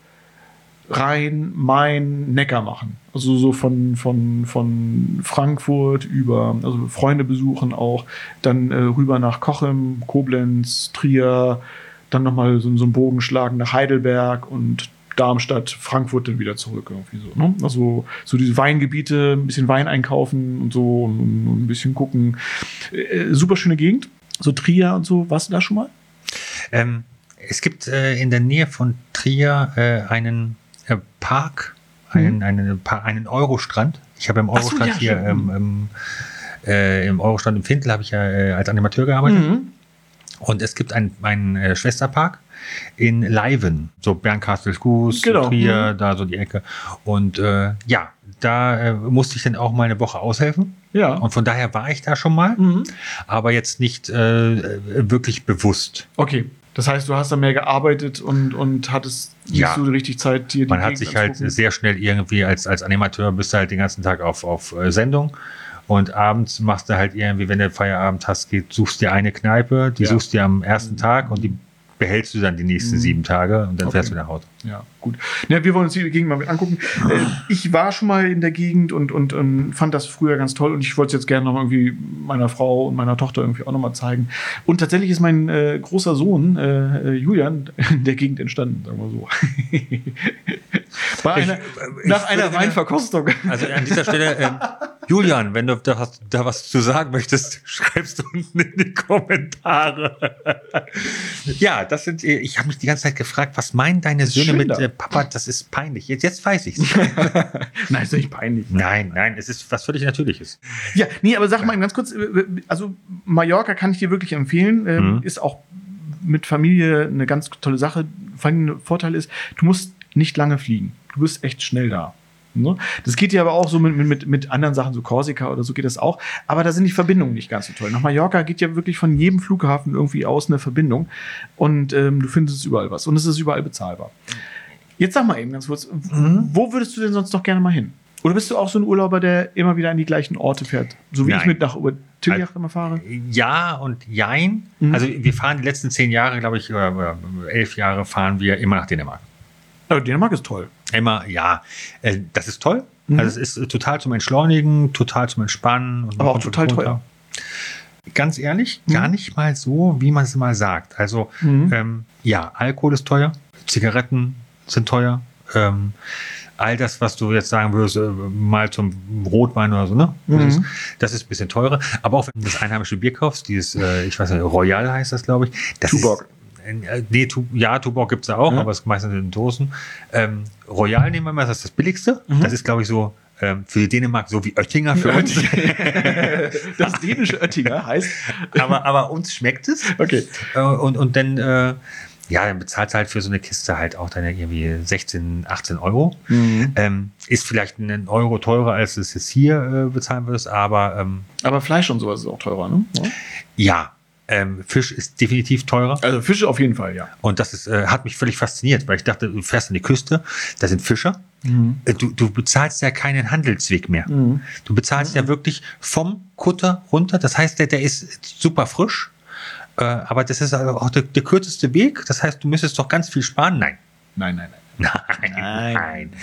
Rhein, Main, Neckar machen. Also so von, von, von Frankfurt über, also Freunde besuchen auch, dann äh, rüber nach Cochem, Koblenz, Trier, dann nochmal so, so einen Bogen schlagen nach Heidelberg und Darmstadt, Frankfurt dann wieder zurück irgendwie so. Ne? Also so diese Weingebiete, ein bisschen Wein einkaufen und so und, und ein bisschen gucken. Äh, super schöne Gegend. So Trier und so. Warst du da schon mal? Ähm, es gibt äh, in der Nähe von Trier äh, einen äh, Park, einen, einen, Pa- einen Eurostrand, Ich habe im Eurostand ja, hier, ähm, im, äh, im Eurostand im Findel habe ich ja äh, als Animateur gearbeitet. Mhm. Und es gibt einen, einen Schwesterpark in Leiven, so Bernkastelsgus, Genau. Trier, da so die Ecke. Und äh, ja, da äh, musste ich dann auch mal eine Woche aushelfen. Ja. Und von daher war ich da schon mal, Mhm. aber jetzt nicht äh, wirklich bewusst. Okay. Das heißt, du hast da mehr gearbeitet und, und hattest nicht Ja. so richtig Zeit, dir die Man hat Gegend sich halt sehr schnell irgendwie als, als Animateur bist du halt den ganzen Tag auf, auf äh, Sendung. Und abends machst du halt irgendwie, wenn du Feierabend hast, geht, suchst dir eine Kneipe, die Ja. suchst dir am ersten Tag und die behältst du dann die nächsten sieben Tage und dann Okay. fährst du nach Hause. Ja, gut. Ja, wir wollen uns die Gegend mal angucken. Äh, ich war schon mal in der Gegend und, und, und fand das früher ganz toll und ich wollte es jetzt gerne noch mal irgendwie meiner Frau und meiner Tochter irgendwie auch noch mal zeigen. Und tatsächlich ist mein äh, großer Sohn, äh, äh, Julian, in der Gegend entstanden, sagen wir so. Einer, Ich- ich nach würde einer Weinverkostung. Also an dieser Stelle, ähm, Julian, wenn du da was, da was zu sagen möchtest, schreibst du unten in die Kommentare. ja, das sind, äh, ich habe mich die ganze Zeit gefragt, was meinen deine Söhne mit äh, Papa, das ist peinlich. Jetzt, jetzt weiß ich's. Nein, ist nicht peinlich. nein, nein, es ist was völlig Natürliches. Ja, nee, aber sag mal ganz kurz, äh, also Mallorca kann ich dir wirklich empfehlen, ähm, Mhm. ist auch mit Familie eine ganz tolle Sache. Vor allem ein Vorteil ist, du musst nicht lange fliegen. Du bist echt schnell da. Ne? Das geht ja aber auch so mit, mit, mit anderen Sachen, so Korsika oder so geht das auch. Aber da sind die Verbindungen nicht ganz so toll. Nach Mallorca geht ja wirklich von jedem Flughafen irgendwie aus eine Verbindung. Und ähm, du findest überall was. Und es ist überall bezahlbar. Jetzt sag mal eben ganz kurz, Mhm. wo würdest du denn sonst noch gerne mal hin? Oder bist du auch so ein Urlauber, der immer wieder an die gleichen Orte fährt? So wie ich Nein. mit nach Tiljach immer fahre? Ja und jein. Mhm. Also wir fahren die letzten zehn Jahre, glaube ich, oder elf Jahre fahren wir immer nach Dänemark. Oh, Dänemark ist toll. Immer, ja, äh, das ist toll. Mhm. Also es ist äh, total zum Entschleunigen, total zum Entspannen. Und Aber auch total runter. teuer. Ganz ehrlich, Mhm. gar nicht mal so, wie man es mal sagt. Also Mhm. ähm, ja, Alkohol ist teuer, Zigaretten sind teuer. Ähm, all das, was du jetzt sagen würdest, äh, mal zum Rotwein oder so, ne? Das, Mhm. ist, das ist ein bisschen teurer. Aber auch wenn du das einheimische Bier kaufst, dieses, äh, ich weiß nicht, Royal heißt das, glaube ich. Das Tuborg. Ist, nee, tu, ja, Tuborg gibt es da auch, Ja. aber es ist meistens in den Dosen. Ähm, Royal nehmen wir mal, das ist das billigste. Mhm. Das ist, glaube ich, so ähm, für Dänemark so wie Oettinger für uns. das dänische Oettinger heißt. aber, aber uns schmeckt es. Okay. Äh, und, und dann, äh, ja, dann bezahlst halt für so eine Kiste halt auch deine irgendwie 16, 18 Euro. Mhm. Ähm, ist vielleicht einen Euro teurer, als du es jetzt hier äh, bezahlen würdest, aber ähm, Aber Fleisch und sowas ist auch teurer, ne? Ja. ja, ähm, Fisch ist definitiv teurer. Also Fische auf jeden Fall, ja. Und das ist, äh, hat mich völlig fasziniert, weil ich dachte, du fährst an die Küste, da sind Fischer. Äh, Du, du bezahlst ja keinen Handelsweg mehr. Mhm. Du bezahlst ja wirklich vom Kutter runter. Das heißt, der, der ist super frisch. Äh, aber das ist auch der, der kürzeste Weg. Das heißt, du müsstest doch ganz viel sparen. Nein. Nein, nein, nein. Nein, Nein. nein.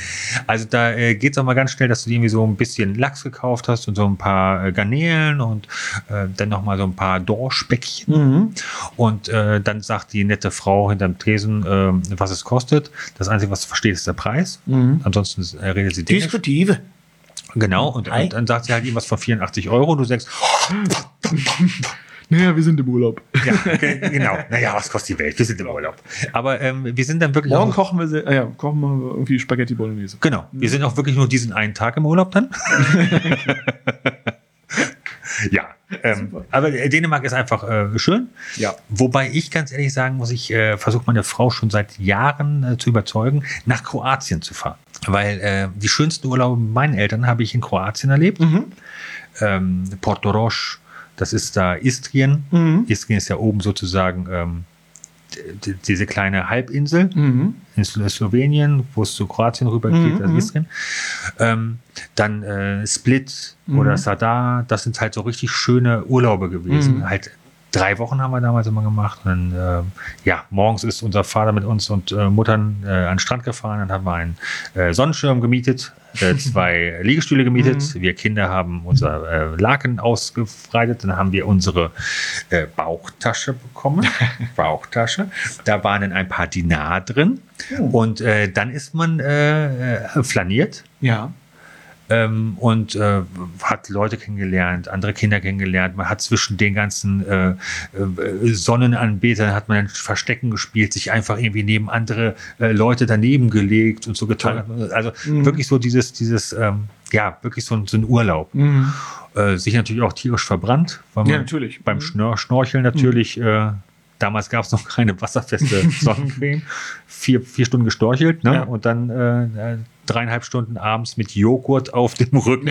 Also da äh, geht es auch mal ganz schnell, dass du dir irgendwie so ein bisschen Lachs gekauft hast und so ein paar äh, Garnelen und äh, dann noch mal so ein paar Dorschbäckchen. Mhm. Und äh, dann sagt die nette Frau hinterm Tresen, äh, was es kostet. Das Einzige, was du versteht, ist der Preis. Mhm. Ansonsten äh, redet sie Dänisch. Disruptive. Genau. Und, und dann sagt sie halt irgendwas von 84 Euro. Und du sagst, Naja, wir sind im Urlaub. ja, ge- genau. Naja, was kostet die Welt? Wir sind im Urlaub. Aber ähm, wir sind dann wirklich Morgen auch, kochen wir, ah ja, kochen wir irgendwie Spaghetti Bolognese. Genau. Wir sind auch wirklich nur diesen einen Tag im Urlaub dann. ja. Ähm, aber äh, Dänemark ist einfach äh, schön. Ja. Wobei ich ganz ehrlich sagen muss, ich äh, versuche meine Frau schon seit Jahren äh, zu überzeugen, nach Kroatien zu fahren. Weil äh, die schönsten Urlaube meinen Eltern habe ich in Kroatien erlebt. Mhm. Ähm, Porto Roche, das ist da Istrien. Mhm. Istrien ist ja oben sozusagen ähm, diese kleine Halbinsel Mhm. in Slo- Slowenien, wo es zu Kroatien rüber geht, Mhm, also mhm. Istrien. Ähm, dann äh, Split Mhm. oder Sadar, das sind halt so richtig schöne Urlaube gewesen. Mhm. Halt drei Wochen haben wir damals immer gemacht. Und dann, ähm, ja, morgens ist unser Vater mit uns und äh, Muttern äh, an den Strand gefahren. Dann haben wir einen äh, Sonnenschirm gemietet, äh, zwei Liegestühle gemietet. Mhm. Wir Kinder haben unser äh, Laken ausgebreitet. Dann haben wir unsere äh, Bauchtasche bekommen. Bauchtasche. Da waren dann ein paar Dinar drin. Oh. Und äh, dann ist man äh, äh, flaniert Ja. Ähm, und äh, hat Leute kennengelernt, andere Kinder kennengelernt. Man hat zwischen den ganzen äh, äh, Sonnenanbetern hat man Verstecken gespielt, sich einfach irgendwie neben andere äh, Leute daneben gelegt und so getan. Also Mhm. wirklich so dieses, dieses, ähm, ja, wirklich so, ein- so ein Urlaub. Mhm. Äh, sich natürlich auch tierisch verbrannt, weil man Ja, natürlich. beim Mhm. Schnor Schnorcheln natürlich, äh, damals gab es noch keine wasserfeste Sonnencreme, vier, vier Stunden gestorchelt ne? Ja. und dann dreieinhalb Stunden abends mit Joghurt auf dem Rücken.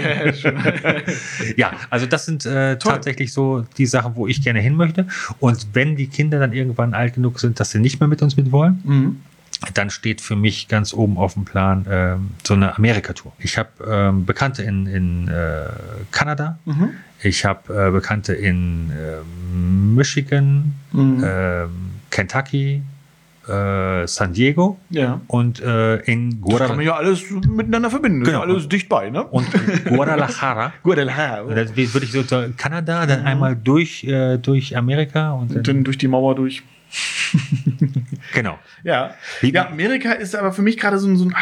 Ja, also das sind äh, tatsächlich so die Sachen, wo ich gerne hin möchte. Und wenn die Kinder dann irgendwann alt genug sind, dass sie nicht mehr mit uns mit wollen, Mhm. dann steht für mich ganz oben auf dem Plan ähm, so eine Amerika-Tour. Ich habe ähm, Bekannte in, in äh, Kanada, Mhm. ich habe äh, Bekannte in ähm, Michigan, Mhm. ähm, Kentucky, äh, San Diego ja. und äh, in Das kann man Guadalajara. ja alles miteinander verbinden. Das Genau. alles dicht bei, ne? Und Guadalajara. Guadalajara. Und dann würde ich so Kanada, dann einmal durch, äh, durch Amerika und dann, Und dann durch die Mauer durch. genau. Ja. Ja, Amerika ist aber für mich gerade so ein, so ein.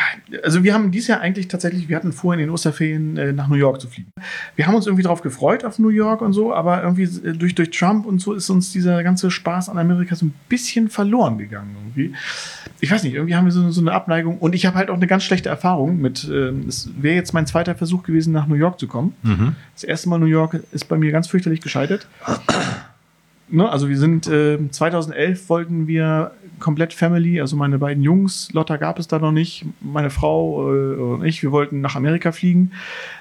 Also, wir haben dieses Jahr eigentlich tatsächlich, wir hatten vor, in den Osterferien äh, nach New York zu fliegen. Wir haben uns irgendwie drauf gefreut auf New York und so, aber irgendwie äh, durch, durch Trump und so ist uns dieser ganze Spaß an Amerika so ein bisschen verloren gegangen irgendwie. Ich weiß nicht, irgendwie haben wir so, so eine Abneigung und ich habe halt auch eine ganz schlechte Erfahrung mit. ähm, Es wäre jetzt mein zweiter Versuch gewesen, nach New York zu kommen. Mhm. Das erste Mal New York ist bei mir ganz fürchterlich gescheitert. Ne, also wir sind äh, 2011 wollten wir komplett Family, also meine beiden Jungs, Lotta gab es da noch nicht, meine Frau äh, und ich, wir wollten nach Amerika fliegen.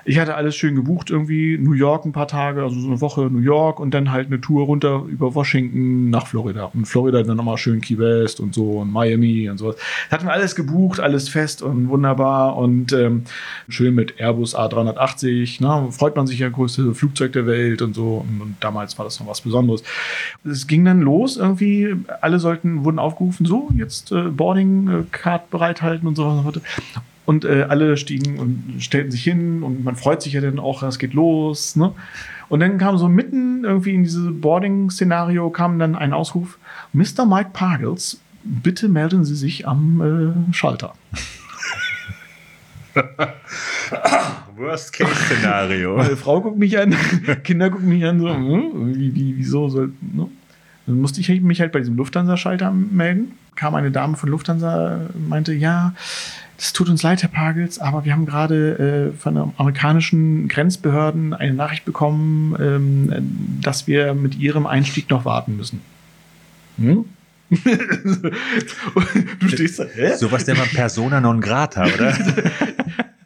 Ich hatte alles schön gebucht, irgendwie New York ein paar Tage, also so eine Woche New York und dann halt eine Tour runter über Washington nach Florida. Und Florida dann nochmal schön Key West und so und Miami und sowas. Hatten wir alles gebucht, alles fest und wunderbar und ähm, schön mit Airbus A380. Ne? Freut man sich ja, größte Flugzeug der Welt und so. Und, und damals war das noch was Besonderes. Es ging dann los irgendwie. Alle sollten, wurden aufgerufen, so, jetzt äh, Boarding-Card bereithalten und so weiter. Und äh, alle stiegen und stellten sich hin und man freut sich ja dann auch, es geht los. Ne? Und dann kam so mitten irgendwie in dieses Boarding-Szenario kam dann ein Ausruf: Mr. Mike Pagels, bitte melden Sie sich am äh, Schalter. Worst-Case-Szenario. Meine Frau guckt mich an, Kinder gucken mich an, so, hm, wie, wie, wieso soll. Ne? Dann musste ich mich halt bei diesem Lufthansa-Schalter melden. Kam eine Dame von Lufthansa, meinte, ja, es tut uns leid, Herr Pagels, aber wir haben gerade äh, von den amerikanischen Grenzbehörden eine Nachricht bekommen, ähm, dass wir mit ihrem Einstieg noch warten müssen. Hm? du stehst da, hä? Sowas nennt man Persona non grata, oder?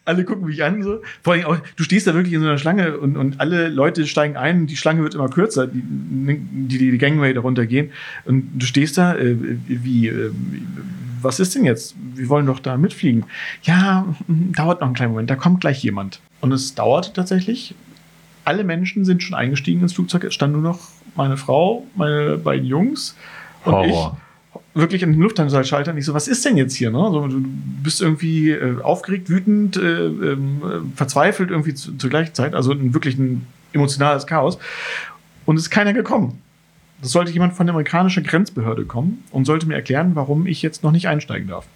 Alle gucken mich an so. Vor allem auch, du stehst da wirklich in so einer Schlange und, und alle Leute steigen ein, die Schlange wird immer kürzer, die die, die, die Gangway darunter gehen. Und du stehst da, äh, wie, äh, was ist denn jetzt? Wir wollen doch da mitfliegen. Ja, dauert noch einen kleinen Moment, da kommt gleich jemand. Und es dauerte tatsächlich. Alle Menschen sind schon eingestiegen ins Flugzeug. Es stand nur noch meine Frau, meine beiden Jungs und Horror. ich wirklich an den Lufthansa-Schalter nicht so, was ist denn jetzt hier? Ne? So, du bist irgendwie äh, aufgeregt, wütend, äh, äh, verzweifelt irgendwie zu, zur gleichen Zeit. Also ein, wirklich ein emotionales Chaos. Und es ist keiner gekommen. Das sollte jemand von der amerikanischen Grenzbehörde kommen und sollte mir erklären, warum ich jetzt noch nicht einsteigen darf.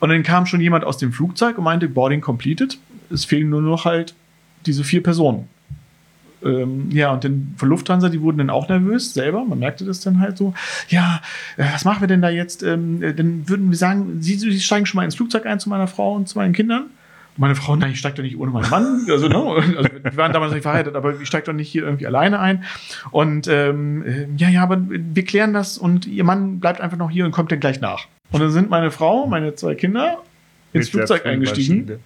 Und dann kam schon jemand aus dem Flugzeug und meinte, Boarding completed. Es fehlen nur noch halt diese vier Personen. Ähm, ja, und dann von Lufthansa, die wurden dann auch nervös selber. Man merkte das dann halt so. Ja, äh, was machen wir denn da jetzt? Ähm, äh, dann würden wir sagen, Sie, Sie steigen schon mal ins Flugzeug ein zu meiner Frau und zu meinen Kindern. Und meine Frau, nein, ich steige doch nicht ohne meinen Mann. Also, ne? also, wir waren damals nicht verheiratet, aber ich steige doch nicht hier irgendwie alleine ein. Und ähm, äh, ja, ja, aber wir klären das und Ihr Mann bleibt einfach noch hier und kommt dann gleich nach. Und dann sind meine Frau, meine zwei Kinder ins Flugzeug eingestiegen.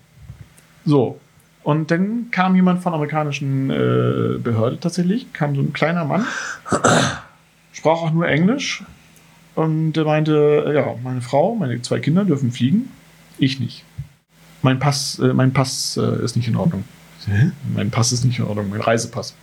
So. Und dann kam jemand von der amerikanischen äh, Behörde tatsächlich, kam so ein kleiner Mann, sprach auch nur Englisch und der meinte, ja, meine Frau, meine zwei Kinder dürfen fliegen, ich nicht. Mein Pass, äh, mein Pass äh, ist nicht in Ordnung. Hä? Mein Pass ist nicht in Ordnung, mein Reisepass.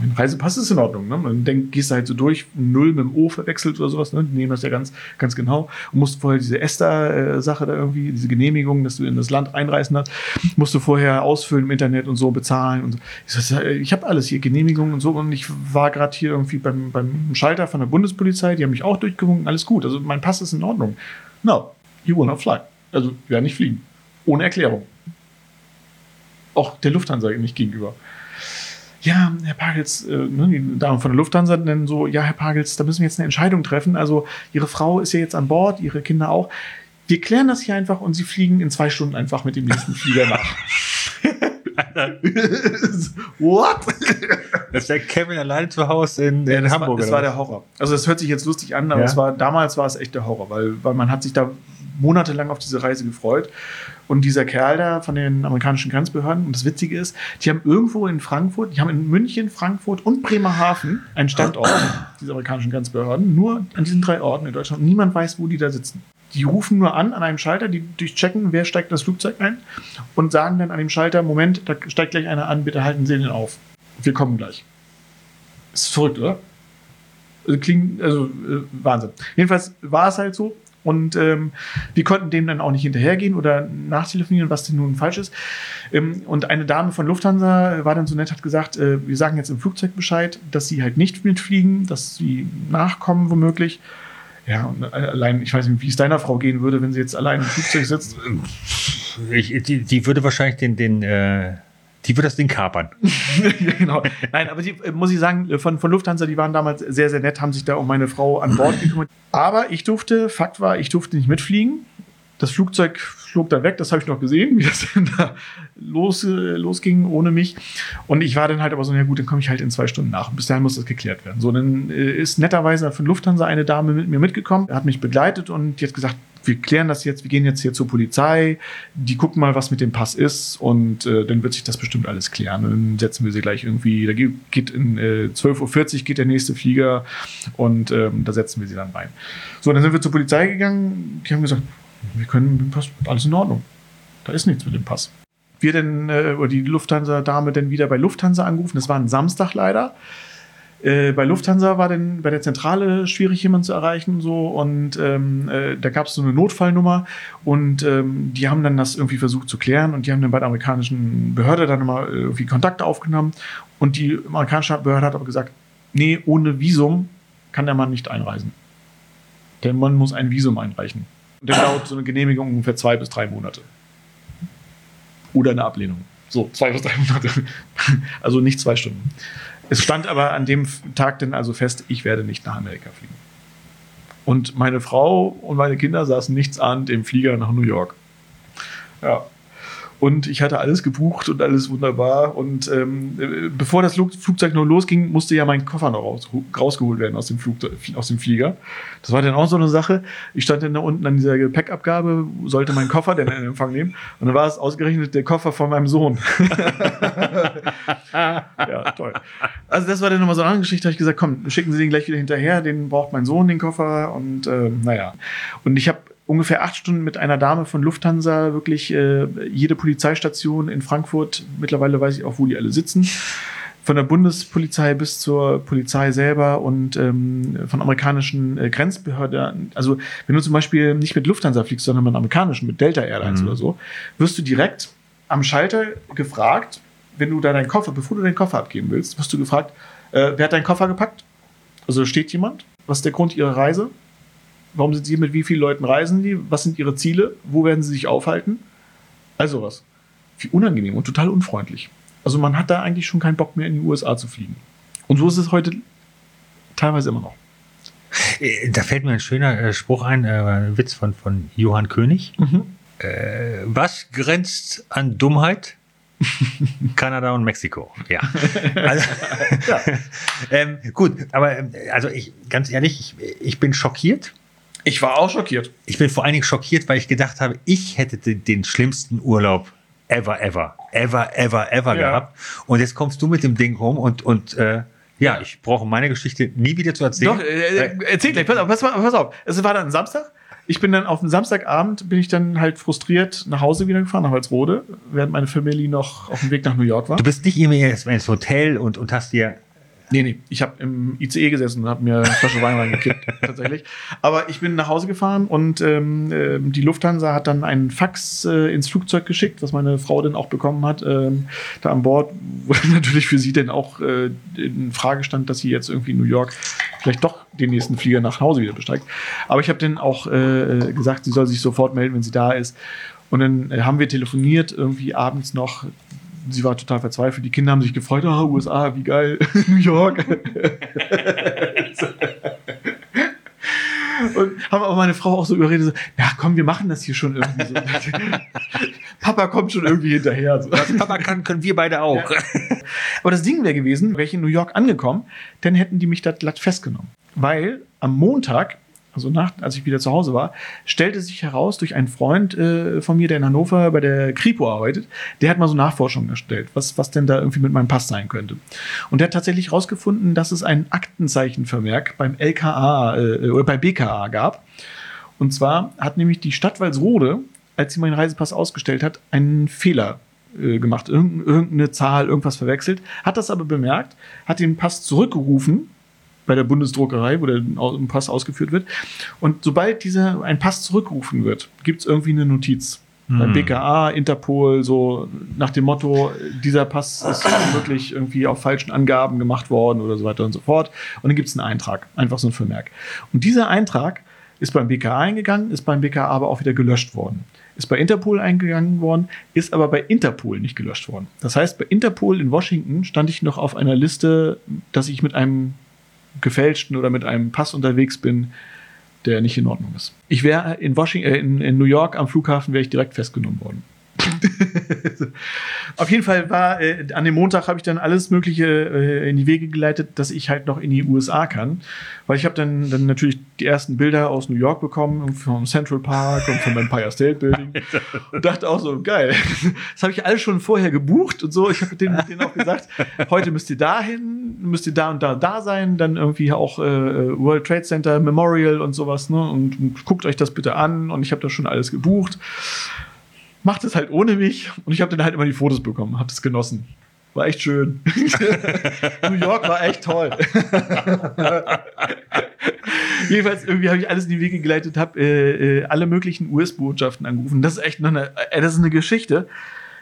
Mein Reisepass ist in Ordnung, ne? Man denkt, gehst du halt so durch, Null mit dem O verwechselt oder sowas, ne? Die nehmen das ja ganz, ganz genau. Und musst vorher diese ESTA-Sache da irgendwie, diese Genehmigung, dass du in das Land einreisen hast, musst du vorher ausfüllen im Internet und so bezahlen und so. Ich, sag, ich habe alles hier, Genehmigung und so. Und ich war gerade hier irgendwie beim, beim Schalter von der Bundespolizei, die haben mich auch durchgewunken, alles gut. Also mein Pass ist in Ordnung. No, you will not fly. Also werden nicht fliegen. Ohne Erklärung. Auch der Lufthansa nicht gegenüber ja, Herr Pagels, äh, ne, die Damen von der Lufthansa nennen so, ja, Herr Pagels, da müssen wir jetzt eine Entscheidung treffen. Also Ihre Frau ist ja jetzt an Bord, Ihre Kinder auch. Wir klären das hier einfach und Sie fliegen in zwei Stunden einfach mit dem nächsten Flieger nach. What? Das ist der Kevin allein zu Hause in, in Ja, das Hamburg. War, das oder war der Horror. Also das hört sich jetzt lustig an, aber Ja. es war, damals war es echt der Horror, weil, weil man hat sich da monatelang auf diese Reise gefreut. Und dieser Kerl da von den amerikanischen Grenzbehörden, und das Witzige ist, die haben irgendwo in Frankfurt, die haben in München, Frankfurt und Bremerhaven einen Standort, diese amerikanischen Grenzbehörden, nur an diesen drei Orten in Deutschland. Und niemand weiß, wo die da sitzen. Die rufen nur an, an einem Schalter, die durchchecken, wer steigt das Flugzeug ein und sagen dann an dem Schalter, Moment, da steigt gleich einer an, bitte halten Sie den auf. Wir kommen gleich. Ist verrückt, oder? Also klingt, also äh, Wahnsinn. Jedenfalls war es halt so. Und ähm, wir konnten dem dann auch nicht hinterhergehen oder nachtelefonieren, was denn nun falsch ist. Ähm, und eine Dame von Lufthansa war dann so nett, hat gesagt, äh, wir sagen jetzt im Flugzeug Bescheid, dass sie halt nicht mitfliegen, dass sie nachkommen womöglich. Ja, und äh, allein, ich weiß nicht, wie es deiner Frau gehen würde, wenn sie jetzt allein im Flugzeug sitzt. Ich, die, die würde wahrscheinlich den, den äh, die würde das Ding kapern. genau. Nein, aber die, äh, muss ich sagen, von, von Lufthansa, die waren damals sehr, sehr nett, haben sich da um meine Frau an Bord gekümmert. Aber ich durfte, Fakt war, ich durfte nicht mitfliegen. Das Flugzeug flog dann weg, das habe ich noch gesehen, wie das dann da los, äh, losging ohne mich. Und ich war dann halt aber so, ja gut, dann komme ich halt in zwei Stunden nach. Bis dahin muss das geklärt werden. So, dann äh, ist netterweise von Lufthansa eine Dame mit mir mitgekommen, hat mich begleitet und hat gesagt, wir klären das jetzt, wir gehen jetzt hier zur Polizei, die gucken mal, was mit dem Pass ist und äh, dann wird sich das bestimmt alles klären. Und dann setzen wir sie gleich irgendwie, da geht geht in äh, 12.40 Uhr geht der nächste Flieger und ähm, da setzen wir sie dann rein. So, dann sind wir zur Polizei gegangen, die haben gesagt, wir können mit dem Pass, alles in Ordnung. Da ist nichts mit dem Pass. Wir dann, äh, oder die Lufthansa-Dame dann wieder bei Lufthansa angerufen, das war ein Samstag leider. Äh, bei Lufthansa war dann bei der Zentrale schwierig, jemanden zu erreichen und so. Und ähm, äh, da gab es so eine Notfallnummer und ähm, die haben dann das irgendwie versucht zu klären und die haben dann bei der amerikanischen Behörde dann mal äh, irgendwie Kontakte aufgenommen. Und die amerikanische Behörde hat aber gesagt, nee, ohne Visum kann der Mann nicht einreisen. Der Mann muss ein Visum einreichen. Und dann dauert so eine Genehmigung ungefähr zwei bis drei Monate. Oder eine Ablehnung. So, zwei bis drei Monate. Also nicht zwei Stunden. Es stand aber an dem Tag dann also fest, ich werde nicht nach Amerika fliegen. Und meine Frau und meine Kinder saßen nichtsahnend im Flieger nach New York. Ja. Und ich hatte alles gebucht und alles wunderbar. Und ähm, äh, bevor das Flug Flugzeug nur losging, musste ja mein Koffer noch raus, rausgeholt werden aus dem, Flugzeug, aus dem Flieger. Das war dann auch so eine Sache. Ich stand dann da unten an dieser Gepäckabgabe, sollte meinen Koffer dann in Empfang nehmen. Und dann war es ausgerechnet der Koffer von meinem Sohn. ja, toll. Also das war dann nochmal so eine andere Geschichte. Da habe ich gesagt, komm, schicken Sie den gleich wieder hinterher. Den braucht mein Sohn, den Koffer. Und äh, naja. Und ich habe ungefähr acht Stunden mit einer Dame von Lufthansa wirklich äh, jede Polizeistation in Frankfurt, mittlerweile weiß ich auch, wo die alle sitzen, von der Bundespolizei bis zur Polizei selber und ähm, von amerikanischen äh, Grenzbehörden. Also wenn du zum Beispiel nicht mit Lufthansa fliegst, sondern mit amerikanischen, mit Delta Airlines Mhm. oder so, wirst du direkt am Schalter gefragt, wenn du da deinen Koffer, bevor du deinen Koffer abgeben willst, wirst du gefragt, äh, wer hat deinen Koffer gepackt? Also steht jemand? Was ist der Grund ihrer Reise? Warum sind Sie mit wie vielen Leuten reisen die? Was sind Ihre Ziele? Wo werden Sie sich aufhalten? Also was. Wie unangenehm und total unfreundlich. Also man hat da eigentlich schon keinen Bock mehr in die USA zu fliegen. Und so ist es heute teilweise immer noch. Äh, Da fällt mir ein schöner äh, Spruch ein, äh, ein Witz von, von Johann König. Äh, was grenzt an Dummheit? Kanada und Mexiko. Ja. Also, ähm, gut, aber ähm, also ich, ganz ehrlich, ich, ich bin schockiert. Ich war auch schockiert. Ich bin vor allen Dingen schockiert, weil ich gedacht habe, ich hätte den, den schlimmsten Urlaub ever, ever, ever, ever, ever Ja. gehabt. Und jetzt kommst du mit dem Ding rum und, und äh, ja, ich brauche meine Geschichte nie wieder zu erzählen. Doch, äh, äh, erzähl gleich, pass auf, pass, pass auf. Es war dann ein Samstag. Ich bin dann auf dem Samstagabend, bin ich dann halt frustriert nach Hause wieder gefahren, nach Walsrode, während meine Familie noch auf dem Weg nach New York war. Du bist nicht immer erst ins Hotel und, und hast dir. Nee, nee, ich habe im ICE gesessen und habe mir eine Flasche Wein reingekippt, tatsächlich. Aber ich bin nach Hause gefahren und ähm, ähm, die Lufthansa hat dann einen Fax äh, ins Flugzeug geschickt, was meine Frau dann auch bekommen hat, ähm, da an Bord, wo natürlich für sie dann auch äh, in Frage stand, dass sie jetzt irgendwie in New York vielleicht doch den nächsten Flieger nach Hause wieder besteigt. Aber ich habe dann auch äh, gesagt, sie soll sich sofort melden, wenn sie da ist. Und dann äh, haben wir telefoniert, irgendwie abends noch. Sie war total verzweifelt. Die Kinder haben sich gefreut, ah, USA, wie geil, New York. Und haben aber meine Frau auch so überredet, so, ja komm, wir machen das hier schon irgendwie so. Papa kommt schon irgendwie hinterher. So. Was Papa kann, können wir beide auch. Ja. Aber das Ding wäre gewesen, wäre ich in New York angekommen, dann hätten die mich da glatt festgenommen. Weil am Montag also nach, als ich wieder zu Hause war, stellte sich heraus durch einen Freund äh, von mir, der in Hannover bei der Kripo arbeitet, der hat mal so Nachforschungen erstellt, was, was denn da irgendwie mit meinem Pass sein könnte. Und der hat tatsächlich herausgefunden, dass es ein Aktenzeichenvermerk beim LKA äh, oder bei BKA gab. Und zwar hat nämlich die Stadt Walsrode, als sie meinen Reisepass ausgestellt hat, einen Fehler äh, gemacht, irgendeine Zahl, irgendwas verwechselt, hat das aber bemerkt, hat den Pass zurückgerufen bei der Bundesdruckerei, wo der Pass ausgeführt wird. Und sobald dieser ein Pass zurückgerufen wird, gibt es irgendwie eine Notiz. Hm. Beim BKA, Interpol, so nach dem Motto, dieser Pass ist wirklich irgendwie auf falschen Angaben gemacht worden oder so weiter und so fort. Und dann gibt es einen Eintrag, einfach so ein Vermerk. Und dieser Eintrag ist beim BKA eingegangen, ist beim BKA aber auch wieder gelöscht worden. Ist bei Interpol eingegangen worden, ist aber bei Interpol nicht gelöscht worden. Das heißt, bei Interpol in Washington stand ich noch auf einer Liste, dass ich mit einem gefälschten oder mit einem Pass unterwegs bin, der nicht in Ordnung ist. Ich wäre in äh, in, in New York am Flughafen wäre ich direkt festgenommen worden. Auf jeden Fall war äh, an dem Montag habe ich dann alles Mögliche äh, in die Wege geleitet, dass ich halt noch in die USA kann, weil ich habe dann dann natürlich die ersten Bilder aus New York bekommen vom Central Park und vom Empire State Building und dachte auch so geil. Das habe ich alles schon vorher gebucht und so. Ich habe denen, denen auch gesagt, heute müsst ihr dahin, müsst ihr da und da da sein, dann irgendwie auch äh, World Trade Center Memorial und sowas ne und, und guckt euch das bitte an und ich habe das schon alles gebucht macht es halt ohne mich und ich habe dann halt immer die Fotos bekommen, habe das genossen. War echt schön. New York war echt toll. Jedenfalls irgendwie habe ich alles in die Wege geleitet, habe äh, äh, alle möglichen US-Botschaften angerufen. Das ist echt eine, äh, das ist eine Geschichte.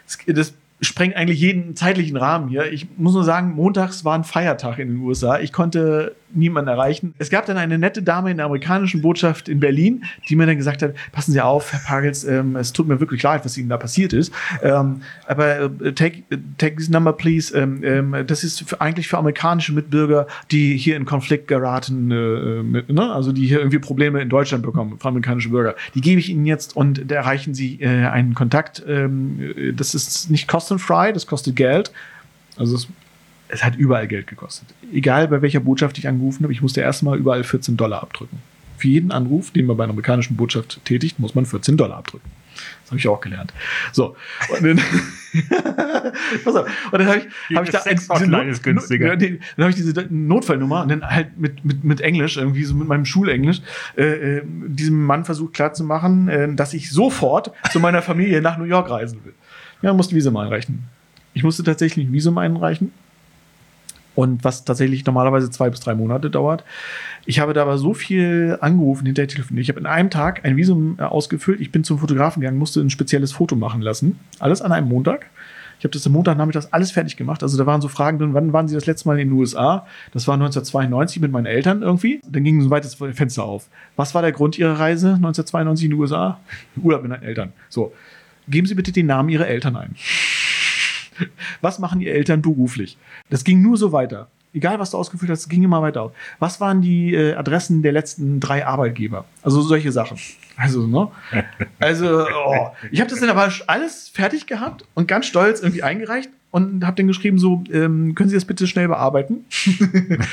Das, das sprengt eigentlich jeden zeitlichen Rahmen hier. Ich muss nur sagen, montags war ein Feiertag in den USA. Ich konnte niemanden erreichen. Es gab dann eine nette Dame in der amerikanischen Botschaft in Berlin, die mir dann gesagt hat, passen Sie auf, Herr Pagels, ähm, es tut mir wirklich leid, was Ihnen da passiert ist. Ähm, aber äh, take, take this number, please. Ähm, ähm das ist für, eigentlich für amerikanische Mitbürger, die hier in Konflikt geraten, äh, mit, ne? also die hier irgendwie Probleme in Deutschland bekommen, für amerikanische Bürger. Die gebe ich Ihnen jetzt und da erreichen Sie äh, einen Kontakt. Ähm, das ist nicht kostenfrei, das kostet Geld. Also es es hat überall Geld gekostet. Egal bei welcher Botschaft ich angerufen habe, ich musste erstmal überall 14 Dollar abdrücken. Für jeden Anruf, den man bei einer amerikanischen Botschaft tätigt, muss man 14 Dollar abdrücken. Das habe ich auch gelernt. So. Und dann, pass auf. Und dann habe ich, hab ich da ein, diese, günstiger. dann habe ich diese Notfallnummer und dann halt mit, mit, mit Englisch, irgendwie so mit meinem Schulenglisch, äh, äh, diesem Mann versucht klarzumachen, äh, dass ich sofort zu meiner Familie nach New York reisen will. Ja, musste Visum einreichen. Ich musste tatsächlich ein Visum einreichen und was tatsächlich normalerweise zwei bis drei Monate dauert. Ich habe da aber so viel angerufen, hinterher telefoniert. Ich habe in einem Tag ein Visum äh, ausgefüllt. Ich bin zum Fotografen gegangen, musste ein spezielles Foto machen lassen. Alles an einem Montag. Ich habe das am Montagnachmittag alles fertig gemacht. Also da waren so Fragen drin, wann waren Sie das letzte Mal in den USA? Das war 1992 mit meinen Eltern irgendwie. Dann ging so ein weites Fenster auf. Was war der Grund Ihrer Reise 1992 in den USA? Urlaub mit meinen Eltern. So, geben Sie bitte den Namen Ihrer Eltern ein. Was machen die Eltern beruflich? Das ging nur so weiter. Egal, was du ausgefüllt hast, ging immer weiter. Was waren die äh, Adressen der letzten drei Arbeitgeber? Also solche Sachen. Also, ne? Also, oh. ich habe das dann aber alles fertig gehabt und ganz stolz irgendwie eingereicht und habe dann geschrieben so, ähm, können Sie das bitte schnell bearbeiten?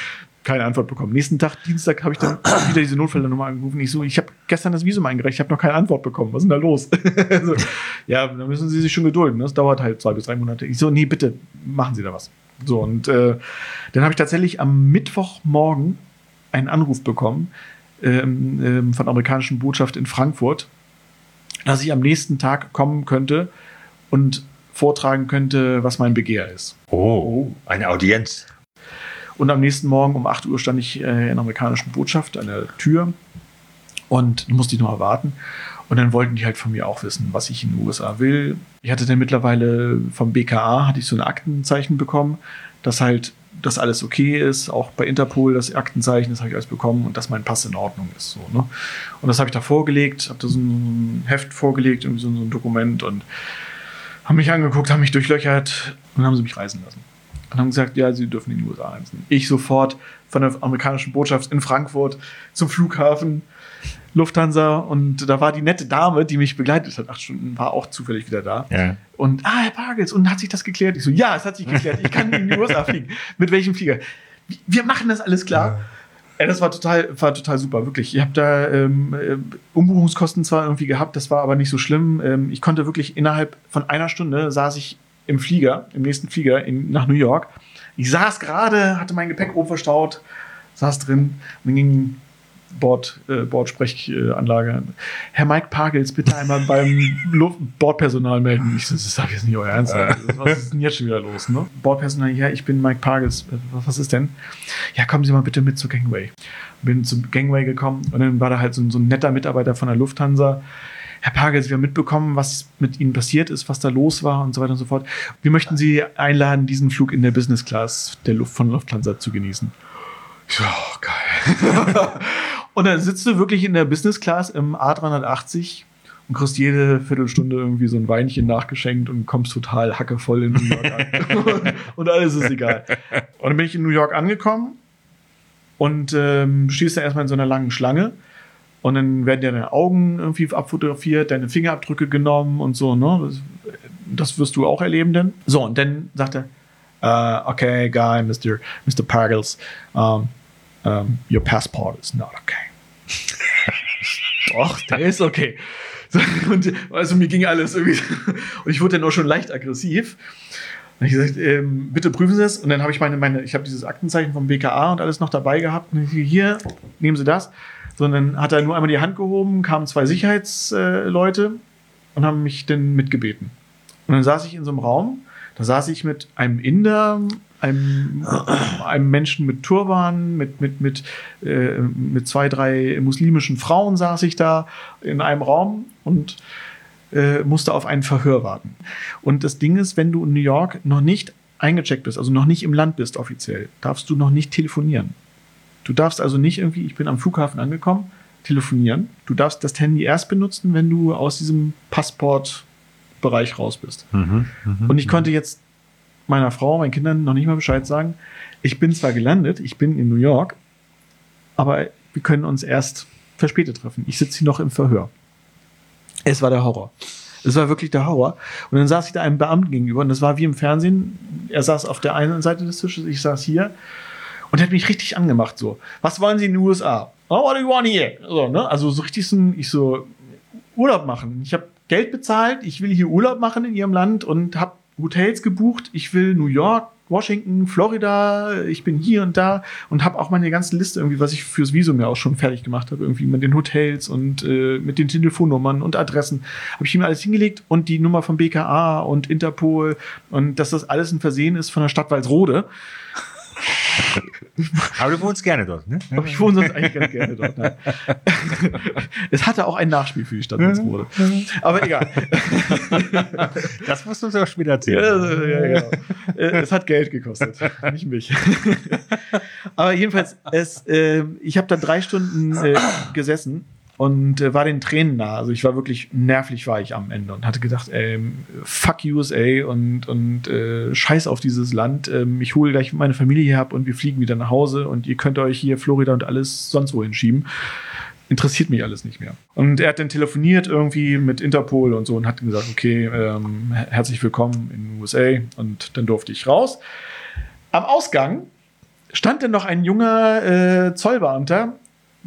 keine Antwort bekommen. Nächsten Tag, Dienstag, habe ich dann wieder diese Notfälle nochmal angerufen. Ich so, ich habe gestern das Visum eingereicht, ich habe noch keine Antwort bekommen. Was ist denn da los? so, ja, dann müssen Sie sich schon gedulden. Das dauert halt zwei bis drei Monate. Ich so, nee, bitte, machen Sie da was. So, und äh, dann habe ich tatsächlich am Mittwochmorgen einen Anruf bekommen ähm, ähm, von der amerikanischen Botschaft in Frankfurt, dass ich am nächsten Tag kommen könnte und vortragen könnte, was mein Begehr ist. Oh, eine Audienz. Und am nächsten Morgen um 8 Uhr stand ich äh, in der amerikanischen Botschaft an der Tür und musste ich noch erwarten. Und dann wollten die halt von mir auch wissen, was ich in den USA will. Ich hatte dann mittlerweile vom BKA hatte ich so ein Aktenzeichen bekommen, dass halt das alles okay ist, auch bei Interpol das Aktenzeichen, das habe ich alles bekommen und dass mein Pass in Ordnung ist. So, ne? Und das habe ich da vorgelegt, habe da so ein Heft vorgelegt, irgendwie so ein Dokument und haben mich angeguckt, haben mich durchlöchert und haben sie mich reisen lassen und haben gesagt, ja, sie dürfen in die USA reisen. Ich sofort von der amerikanischen Botschaft in Frankfurt zum Flughafen Lufthansa und da war die nette Dame, die mich begleitet hat, acht Stunden, war auch zufällig wieder da. Ja. Und, ah, Herr Pagels, und hat sich das geklärt? Ich so, ja, es hat sich geklärt. Ich kann in die USA fliegen. Mit welchem Flieger? Wir machen das alles klar. Ja. das war total, war total super, wirklich. Ich habe da ähm, äh, Umbuchungskosten zwar irgendwie gehabt, das war aber nicht so schlimm. Ähm, ich konnte wirklich innerhalb von einer Stunde saß ich im Flieger, im nächsten Flieger in, nach New York. Ich saß gerade, hatte mein Gepäck oben verstaut, saß drin und dann ging Bord, äh, Bordsprechanlage. Herr Mike Pagels, bitte einmal beim Bordpersonal melden. Ich so, das ist jetzt nicht euer Ernst. Was ist denn jetzt schon wieder los? Ne? Bordpersonal, ja, ich bin Mike Pagels. Was ist denn? Ja, kommen Sie mal bitte mit zur Gangway. Bin zum Gangway gekommen und dann war da halt so, so ein netter Mitarbeiter von der Lufthansa. Herr Pagels, wir haben mitbekommen, was mit Ihnen passiert ist, was da los war und so weiter und so fort. Wir möchten Sie einladen, diesen Flug in der Business Class der Luft von Lufthansa zu genießen. Ja, geil. und dann sitzt du wirklich in der Business Class im A380 und kriegst jede Viertelstunde irgendwie so ein Weinchen nachgeschenkt und kommst total hackevoll in New York an. und alles ist egal. Und dann bin ich in New York angekommen und ähm, stehst da erstmal in so einer langen Schlange. Und dann werden dir deine Augen irgendwie abfotografiert, deine Fingerabdrücke genommen und so, ne? Das, das wirst du auch erleben denn. So, und dann sagt er, uh, okay, guy, Mr. Mr. Pagels, um, um, your passport is not okay. Doch, der ist okay. Und also mir ging alles irgendwie. Und ich wurde dann auch schon leicht aggressiv. Und ich gesagt, ähm, bitte prüfen Sie es. Und dann habe ich meine, meine, ich habe dieses Aktenzeichen vom BKA und alles noch dabei gehabt. Und ich, hier, nehmen Sie das. Sondern hat er nur einmal die Hand gehoben, kamen zwei Sicherheitsleute und haben mich dann mitgebeten. Und dann saß ich in so einem Raum da saß ich mit einem Inder, einem, einem Menschen mit Turban, mit, mit, mit, äh, mit zwei, drei muslimischen Frauen saß ich da in einem Raum und äh, musste auf ein Verhör warten. Und das Ding ist, wenn du in New York noch nicht eingecheckt bist, also noch nicht im Land bist offiziell, darfst du noch nicht telefonieren. Du darfst also nicht irgendwie, ich bin am Flughafen angekommen, telefonieren. Du darfst das Handy erst benutzen, wenn du aus diesem Passport Bereich raus bist. Mhm, mh, und ich konnte jetzt meiner Frau, meinen Kindern noch nicht mal Bescheid sagen. Ich bin zwar gelandet, ich bin in New York, aber wir können uns erst verspätet treffen. Ich sitze hier noch im Verhör. Es war der Horror. Es war wirklich der Horror. Und dann saß ich da einem Beamten gegenüber und das war wie im Fernsehen. Er saß auf der einen Seite des Tisches, ich saß hier und hat mich richtig angemacht so. Was wollen Sie in den USA? Oh, what do you want here? So, ne? Also so richtig so, ich so Urlaub machen. Ich habe Geld bezahlt, ich will hier Urlaub machen in ihrem Land und habe Hotels gebucht. Ich will New York, Washington, Florida, ich bin hier und da und habe auch meine ganze Liste irgendwie, was ich fürs Visum ja auch schon fertig gemacht habe, irgendwie mit den Hotels und äh, mit den Telefonnummern und Adressen, habe ich ihm alles hingelegt und die Nummer vom BKA und Interpol und dass das alles ein Versehen ist von der Stadt Walsrode. Aber du wohnst gerne dort, ne? Aber ich wohne sonst eigentlich ganz gerne dort. Ne? es hatte auch ein Nachspiel für die Stadt Salzburg. Aber egal. Das musst du uns aber später erzählen. Ja, ja, genau. Äh, es hat Geld gekostet, nicht mich. Aber jedenfalls, es, äh, ich habe da drei Stunden äh, gesessen und äh, war den Tränen nah. Also ich war wirklich nervlich war ich am Ende und hatte gedacht, ey, fuck USA und, und äh, scheiß auf dieses Land. Ähm, ich hole gleich meine Familie hier ab und wir fliegen wieder nach Hause und ihr könnt euch hier Florida und alles sonst wohin schieben. Interessiert mich alles nicht mehr. Und er hat dann telefoniert irgendwie mit Interpol und so und hat gesagt, okay, ähm, herzlich willkommen in den USA und dann durfte ich raus. Am Ausgang stand dann noch ein junger äh, Zollbeamter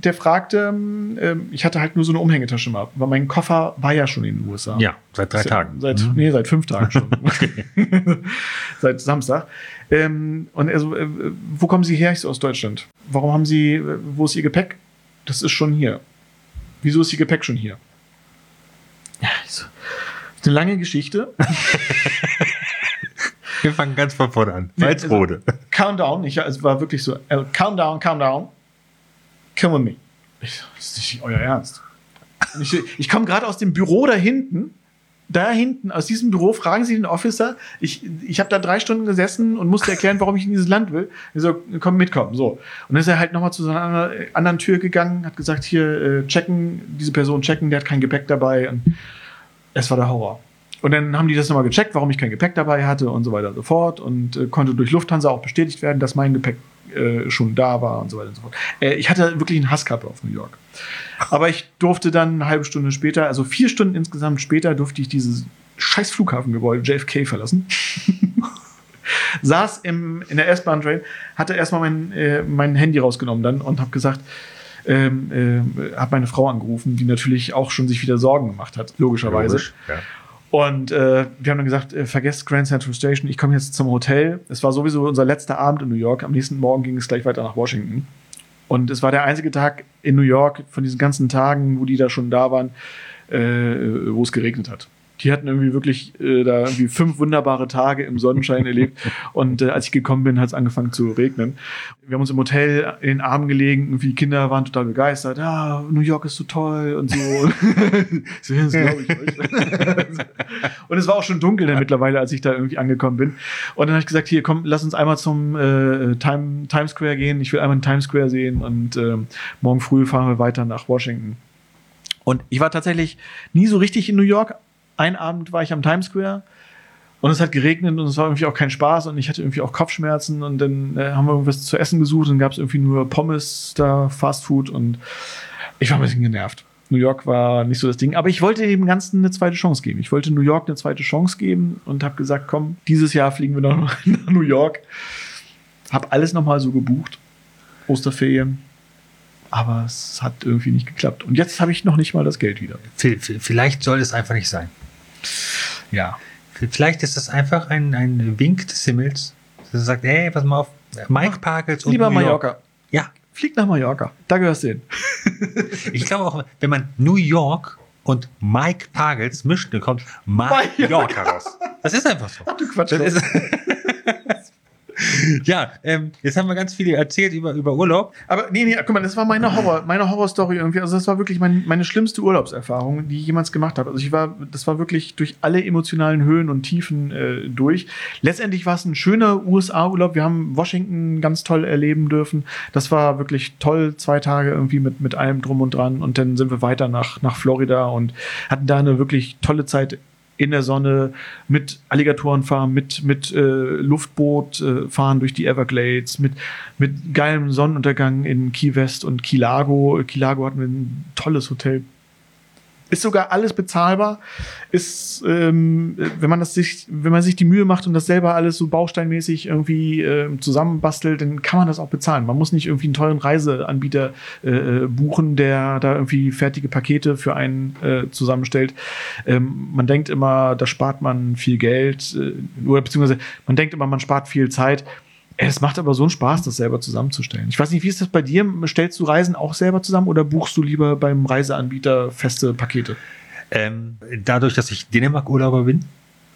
der fragte, ähm, ich hatte halt nur so eine Umhängetasche mal, weil mein Koffer war ja schon in den USA. Ja, seit drei Tagen. Seit, mhm. Nee, seit fünf Tagen schon. seit Samstag. Ähm, und er so, äh, wo kommen Sie her? Ich so, aus Deutschland. Warum haben Sie, äh, wo ist Ihr Gepäck? Das ist schon hier. Wieso ist Ihr Gepäck schon hier? Ja, so. eine lange Geschichte. Wir fangen ganz von vorne an. Salzrode. Also, Countdown, ich, es war wirklich so, äh, Countdown, Countdown with me. Ich, das ist nicht euer Ernst. Ich, ich komme gerade aus dem Büro da hinten. Da hinten, aus diesem Büro, fragen Sie den Officer. Ich, ich habe da drei Stunden gesessen und musste erklären, warum ich in dieses Land will. Er so, komm, mitkommen. So. Und dann ist er halt nochmal zu so einer anderen Tür gegangen, hat gesagt, hier, äh, checken, diese Person checken, der hat kein Gepäck dabei. Und es war der Horror. Und dann haben die das nochmal gecheckt, warum ich kein Gepäck dabei hatte und so weiter und so fort. Und äh, konnte durch Lufthansa auch bestätigt werden, dass mein Gepäck äh, schon da war und so weiter und so fort. Äh, ich hatte wirklich einen Hasskappe auf New York. Aber ich durfte dann eine halbe Stunde später, also vier Stunden insgesamt später, durfte ich dieses scheiß Flughafengebäude JFK verlassen. Saß im, in der S-Bahn-Train, hatte erstmal mein, äh, mein Handy rausgenommen dann und habe gesagt, ähm, äh, habe meine Frau angerufen, die natürlich auch schon sich wieder Sorgen gemacht hat, logischerweise. Logisch, ja. Und äh, wir haben dann gesagt, äh, vergesst Grand Central Station, ich komme jetzt zum Hotel. Es war sowieso unser letzter Abend in New York. Am nächsten Morgen ging es gleich weiter nach Washington. Und es war der einzige Tag in New York von diesen ganzen Tagen, wo die da schon da waren, äh, wo es geregnet hat. Die hatten irgendwie wirklich äh, da irgendwie fünf wunderbare Tage im Sonnenschein erlebt. Und äh, als ich gekommen bin, hat es angefangen zu regnen. Wir haben uns im Hotel in den Armen gelegen. Irgendwie Kinder waren total begeistert. Ja, New York ist so toll und so. das glaube ich euch. und es war auch schon dunkel dann mittlerweile, als ich da irgendwie angekommen bin. Und dann habe ich gesagt, hier, komm, lass uns einmal zum äh, Time, Times Square gehen. Ich will einmal den Times Square sehen. Und äh, morgen früh fahren wir weiter nach Washington. Und ich war tatsächlich nie so richtig in New York, ein Abend war ich am Times Square und es hat geregnet und es war irgendwie auch kein Spaß und ich hatte irgendwie auch Kopfschmerzen und dann äh, haben wir irgendwas zu essen gesucht und gab es irgendwie nur Pommes da, Fast Food und ich war ein bisschen genervt. New York war nicht so das Ding, aber ich wollte dem Ganzen eine zweite Chance geben. Ich wollte New York eine zweite Chance geben und habe gesagt, komm, dieses Jahr fliegen wir noch nach New York. Hab alles nochmal so gebucht. Osterferien. Aber es hat irgendwie nicht geklappt. Und jetzt habe ich noch nicht mal das Geld wieder. Vielleicht soll es einfach nicht sein. Ja. Vielleicht ist das einfach ein, ein Wink des Himmels, dass er sagt, hey, pass mal auf, Mike Parkels und Lieber New York. Mallorca. Ja. Flieg nach Mallorca. Da gehörst du hin. ich glaube auch, wenn man New York und Mike Pagels mischt, dann kommt Mallorca raus. Das ist einfach so. Ach, du Quatsch. Das ist ja, ähm, jetzt haben wir ganz viel erzählt über, über Urlaub. Aber nee, nee, guck mal, das war meine Horror, meine Horrorstory irgendwie. Also das war wirklich mein, meine schlimmste Urlaubserfahrung, die ich jemals gemacht habe. Also ich war, das war wirklich durch alle emotionalen Höhen und Tiefen äh, durch. Letztendlich war es ein schöner USA-Urlaub. Wir haben Washington ganz toll erleben dürfen. Das war wirklich toll, zwei Tage irgendwie mit, mit allem drum und dran. Und dann sind wir weiter nach, nach Florida und hatten da eine wirklich tolle Zeit in der Sonne mit Alligatoren fahren, mit, mit äh, Luftboot äh, fahren durch die Everglades, mit, mit geilem Sonnenuntergang in Key West und Key Lago. Key Lago hatten wir ein tolles Hotel ist sogar alles bezahlbar. Ist, ähm, wenn man das sich, wenn man sich die Mühe macht und das selber alles so bausteinmäßig irgendwie äh, zusammenbastelt, dann kann man das auch bezahlen. Man muss nicht irgendwie einen tollen Reiseanbieter äh, buchen, der da irgendwie fertige Pakete für einen äh, zusammenstellt. Ähm, man denkt immer, da spart man viel Geld, äh, oder beziehungsweise man denkt immer, man spart viel Zeit. Es macht aber so einen Spaß, das selber zusammenzustellen. Ich weiß nicht, wie ist das bei dir? Stellst du Reisen auch selber zusammen oder buchst du lieber beim Reiseanbieter feste Pakete? Ähm, dadurch, dass ich Dänemark-Urlauber bin,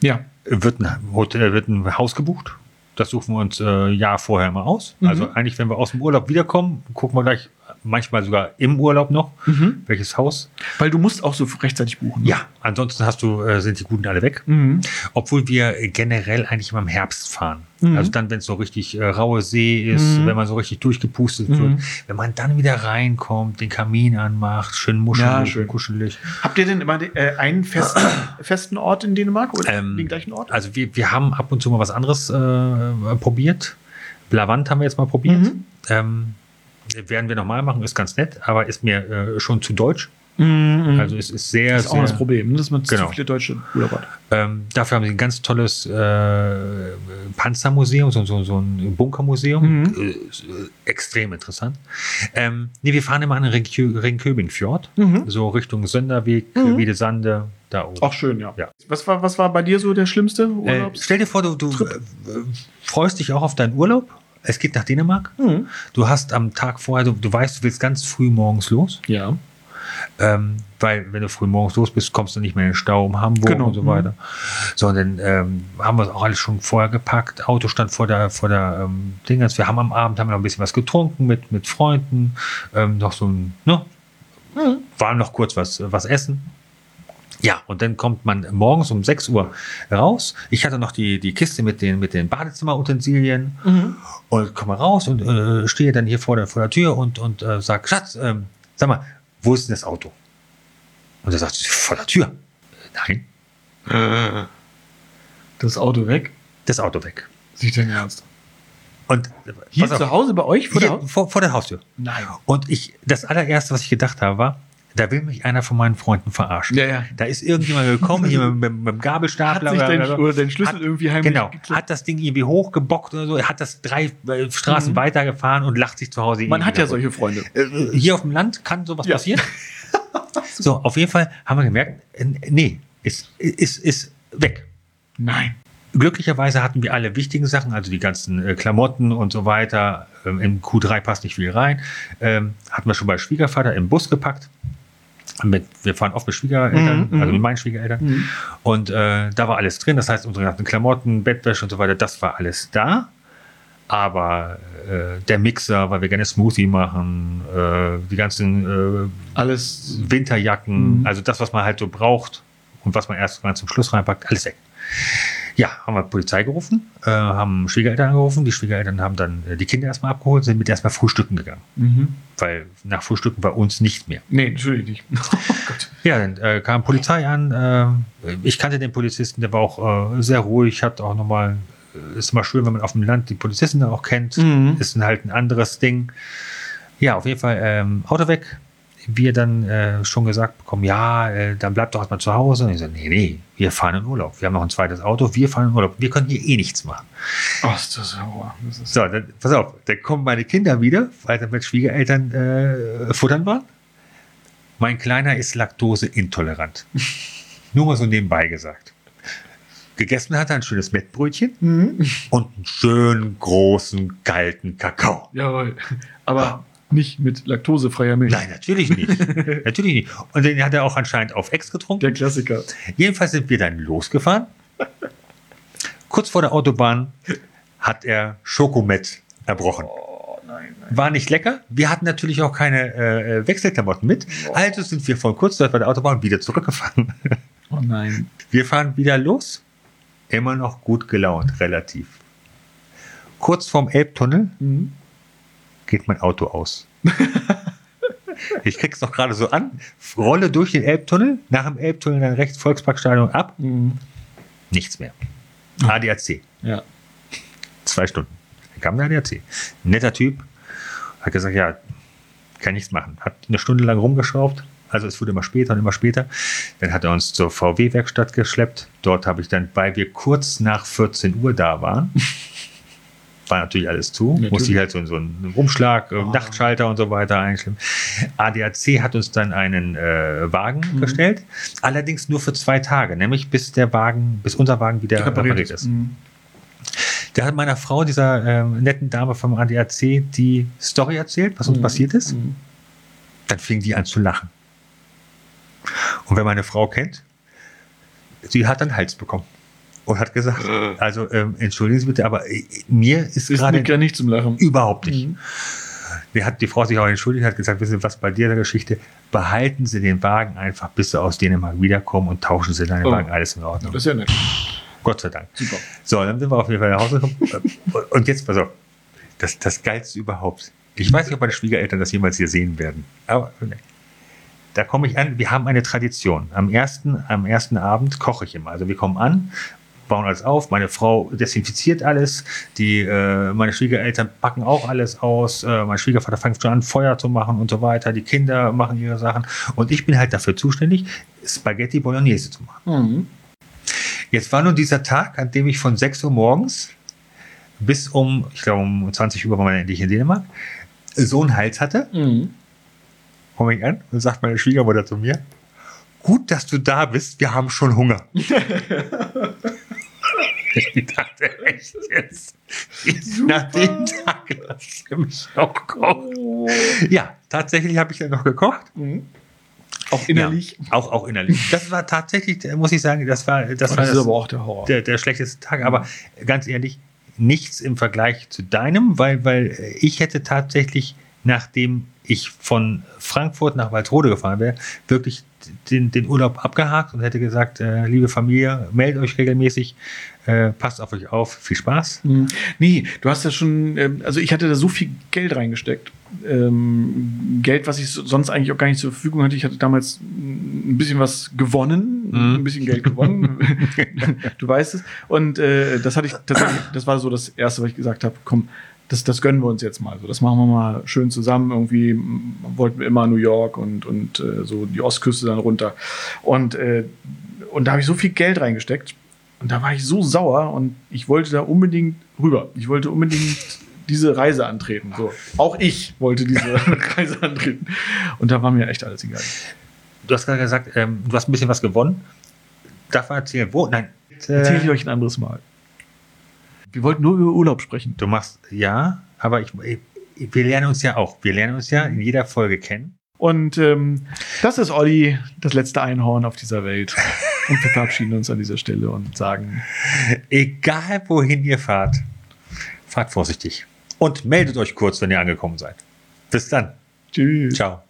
ja. wird, ein Hotel, wird ein Haus gebucht. Das suchen wir uns äh, Jahr vorher mal aus. Mhm. Also eigentlich, wenn wir aus dem Urlaub wiederkommen, gucken wir gleich manchmal sogar im Urlaub noch, mhm. welches Haus. Weil du musst auch so rechtzeitig buchen. Ne? Ja, ansonsten hast du, äh, sind die Guten alle weg. Mhm. Obwohl wir generell eigentlich immer im Herbst fahren. Mhm. Also dann, wenn es so richtig äh, raue See ist, mhm. wenn man so richtig durchgepustet wird, mhm. wenn man dann wieder reinkommt, den Kamin anmacht, schön muschelig, ja, schön. kuschelig. Habt ihr denn immer äh, einen festen, festen Ort in Dänemark oder ähm, den gleichen Ort? Also wir, wir haben ab und zu mal was anderes äh, probiert. Blavant haben wir jetzt mal probiert. Mhm. Ähm, werden wir nochmal machen, ist ganz nett, aber ist mir äh, schon zu deutsch. Mhm. Also es ist sehr, das ist auch sehr, das Problem, dass man genau. zu viele deutsche Urlauber hat. Ähm, dafür haben sie ein ganz tolles äh, Panzermuseum, so, so, so ein Bunkermuseum. Mhm. Äh, extrem interessant. Ähm, nee, wir fahren immer an den Ringköbing-Fjord, mhm. so Richtung Sönderweg, mhm. Wiedesande, da oben. Auch schön, ja. ja. Was, war, was war bei dir so der schlimmste Urlaub? Äh, stell dir vor, du, du äh, freust dich auch auf deinen Urlaub es geht nach Dänemark. Mhm. Du hast am Tag vorher, du, du weißt, du willst ganz früh morgens los. Ja. Ähm, weil wenn du früh morgens los bist, kommst du nicht mehr in den Stau um Hamburg genau. und so weiter. Mhm. So, und dann ähm, haben wir es auch alles schon vorher gepackt. Auto stand vor der, vor der ähm, Dingens. Wir haben am Abend haben wir noch ein bisschen was getrunken mit, mit Freunden. Ähm, noch so ein, ne? Mhm. Waren noch kurz was, was essen. Ja, und dann kommt man morgens um 6 Uhr raus. Ich hatte noch die, die Kiste mit den, mit den Badezimmerutensilien mhm. und komme raus und äh, stehe dann hier vor der, vor der Tür und, und äh, sage, Schatz, ähm, sag mal, wo ist denn das Auto? Und er sagt, vor der Tür. Nein. Das Auto weg? Das Auto weg. Sieht denn ernst? Und Hier zu Hause bei euch vor, der, vor, vor der Haustür. Nein. Und ich, das allererste, was ich gedacht habe, war, da will mich einer von meinen Freunden verarschen. Ja, ja. Da ist irgendjemand gekommen, hier mit, mit, dem Gabelstapler Hat sich oder, den, oder den Schlüssel Hat- irgendwie heimlich Genau, geklappt. hat das Ding irgendwie hochgebockt oder so, hat das drei äh, Straßen Mhm. weitergefahren und lacht sich zu Hause. Man hat ja kaputt. solche Freunde. Äh, Hier auf dem Land kann sowas Ja. passieren. so, auf jeden Fall haben wir gemerkt, äh, nee, ist, ist, ist weg. Nein. Glücklicherweise hatten wir alle wichtigen Sachen, also die ganzen Klamotten und so weiter. Ähm, in Q3 passt nicht viel rein. Ähm, hatten wir schon bei Schwiegervater im Bus gepackt. Mit, wir fahren oft mit Schwiegereltern, Mhm, also mhm. mit meinen Schwiegereltern. Und äh, da war alles drin. Das heißt, unsere ganzen Klamotten, Bettwäsche und so weiter, das war alles da. Aber äh, der Mixer, weil wir gerne Smoothie machen, äh, die ganzen äh, Alles. Winterjacken, Mhm. also das, was man halt so braucht und was man erst ganz zum Schluss reinpackt, alles weg. Ja, haben wir Polizei gerufen, äh, haben Schwiegereltern angerufen. Die Schwiegereltern haben dann äh, die Kinder erstmal abgeholt, sind mit erstmal frühstücken gegangen. Mhm. Weil nach Frühstücken bei uns nicht mehr. Nee, natürlich nicht. Oh. Ja, dann äh, kam Polizei an. Äh, ich kannte den Polizisten, der war auch äh, sehr ruhig, hat auch nochmal, äh, ist immer schön, wenn man auf dem Land die Polizisten dann auch kennt. Mhm. Ist ein, halt ein anderes Ding. Ja, auf jeden Fall ähm, Auto weg. Wir dann äh, schon gesagt bekommen, ja, äh, dann bleibt doch erstmal zu Hause. Und ich so, nee, nee, wir fahren in Urlaub. Wir haben noch ein zweites Auto, wir fahren in Urlaub. Wir können hier eh nichts machen. Oh, ist das Horror. Das ist So, dann, pass auf, dann kommen meine Kinder wieder, weil sie mit Schwiegereltern äh, futtern waren. Mein Kleiner ist laktoseintolerant. Nur mal so nebenbei gesagt. Gegessen hat er ein schönes Mettbrötchen Mhm. und einen schönen, großen, kalten Kakao. Jawohl. Aber nicht mit laktosefreier Milch. Nein, natürlich nicht. natürlich nicht. Und den hat er auch anscheinend auf Ex getrunken. Der Klassiker. Jedenfalls sind wir dann losgefahren. Kurz vor der Autobahn hat er Schokomett erbrochen. Oh, nein, nein. War nicht lecker. Wir hatten natürlich auch keine äh, Wechselklamotten mit. Also sind wir von kurz dort bei der Autobahn wieder zurückgefahren. Oh nein. Wir fahren wieder los. Immer noch gut gelaunt, relativ. Kurz vorm Elbtunnel Mhm. Geht mein Auto aus. ich krieg's noch gerade so an, rolle durch den Elbtunnel, nach dem Elbtunnel dann rechts Volksparkstadion ab, Mhm. nichts mehr. ADAC, Ja. zwei Stunden. Dann kam der ADAC. Netter Typ, hat gesagt, ja, kann nichts machen. Hat eine Stunde lang rumgeschraubt, also es wurde immer später und immer später. Dann hat er uns zur VW-Werkstatt geschleppt. Dort habe ich dann, weil wir kurz nach 14 Uhr da waren, war natürlich alles zu, Natürlich. musste ich halt so, so einen Umschlag, äh, Oh. Nachtschalter und so weiter einstimmen. ADAC hat uns dann einen äh, Wagen Mhm. gestellt, allerdings nur für zwei Tage, nämlich bis der Wagen, bis unser Wagen wieder repariert, ist. Mhm. Der hat meiner Frau, dieser ähm, netten Dame vom ADAC, die Story erzählt, was uns Mhm. passiert ist. Mhm. Dann fing die an zu lachen. Und wer meine Frau kennt, sie hat einen Hals bekommen. Und hat gesagt, also ähm, entschuldigen Sie bitte, aber äh, mir ist, Ist gerade gar nicht zum Lachen. überhaupt nicht. Mhm. Die hat die Frau sich auch entschuldigt, hat gesagt, wissen Sie was bei dir in der Geschichte, behalten Sie den Wagen einfach, bis Sie aus Dänemark wiederkommen und tauschen Sie deinen Oh. Wagen, alles in Ordnung. Das ist ja nett. Gott sei Dank. Super. So, dann sind wir auf jeden Fall nach Hause gekommen. Und jetzt, pass auf, das, das Geilste überhaupt. Ich weiß nicht, ob meine Schwiegereltern das jemals hier sehen werden. Aber da komme ich an, wir haben eine Tradition. Am ersten, am ersten Abend koche ich immer. Also wir kommen an, bauen alles auf, meine Frau desinfiziert alles, die, äh, meine Schwiegereltern packen auch alles aus, äh, mein Schwiegervater fängt schon an, Feuer zu machen und so weiter, die Kinder machen ihre Sachen und ich bin halt dafür zuständig, Spaghetti Bolognese zu machen. Mhm. Jetzt war nun dieser Tag, an dem ich von 6 Uhr morgens bis um, ich glaube um 20 Uhr war man endlich in Dänemark, so einen Hals hatte. Mhm. Komme ich an und sagt meine Schwiegermutter zu mir, gut, dass du da bist, wir haben schon Hunger. ich dachte, echt jetzt? Nach dem Tag lass du mich kochen. Oh. Ja, tatsächlich habe ich dann noch gekocht. Mhm. Auch innerlich. Ja, auch, auch innerlich. Das war tatsächlich, muss ich sagen, das war das, Das, war das aber auch der Horror. der, der schlechteste Tag. Aber ganz ehrlich, nichts im Vergleich zu deinem, weil, weil ich hätte tatsächlich nach dem ich von Frankfurt nach Waldrode gefahren wäre, wirklich den, den Urlaub abgehakt und hätte gesagt, äh, liebe Familie, meldet euch regelmäßig, äh, passt auf euch auf, viel Spaß. Mhm. Nee, du hast ja schon, ähm, also ich hatte da so viel Geld reingesteckt. Ähm, Geld, was ich sonst eigentlich auch gar nicht zur Verfügung hatte. Ich hatte damals ein bisschen was gewonnen, mhm. ein bisschen Geld gewonnen. du weißt es. Und äh, das hatte ich tatsächlich, das war so das Erste, was ich gesagt habe, komm, das, das gönnen wir uns jetzt mal. So, das machen wir mal schön zusammen. Irgendwie wollten wir immer New York und, und äh, so die Ostküste dann runter. Und, äh, und da habe ich so viel Geld reingesteckt. Und da war ich so sauer und ich wollte da unbedingt rüber. Ich wollte unbedingt diese Reise antreten. So. Auch ich wollte diese Reise antreten. Und da war mir echt alles egal. Du hast gerade gesagt, ähm, du hast ein bisschen was gewonnen. Darf man erzählen, wo? Nein. Äh, Erzähle ich euch ein anderes Mal. Wir wollten nur über Urlaub sprechen. Du machst, ja, aber ich, ich, wir lernen uns ja auch. Wir lernen uns ja in jeder Folge kennen. Und ähm, das ist Olli, das letzte Einhorn auf dieser Welt. Und wir verabschieden uns an dieser Stelle und sagen: Egal wohin ihr fahrt, fahrt vorsichtig. Und meldet euch kurz, wenn ihr angekommen seid. Bis dann. Tschüss. Ciao.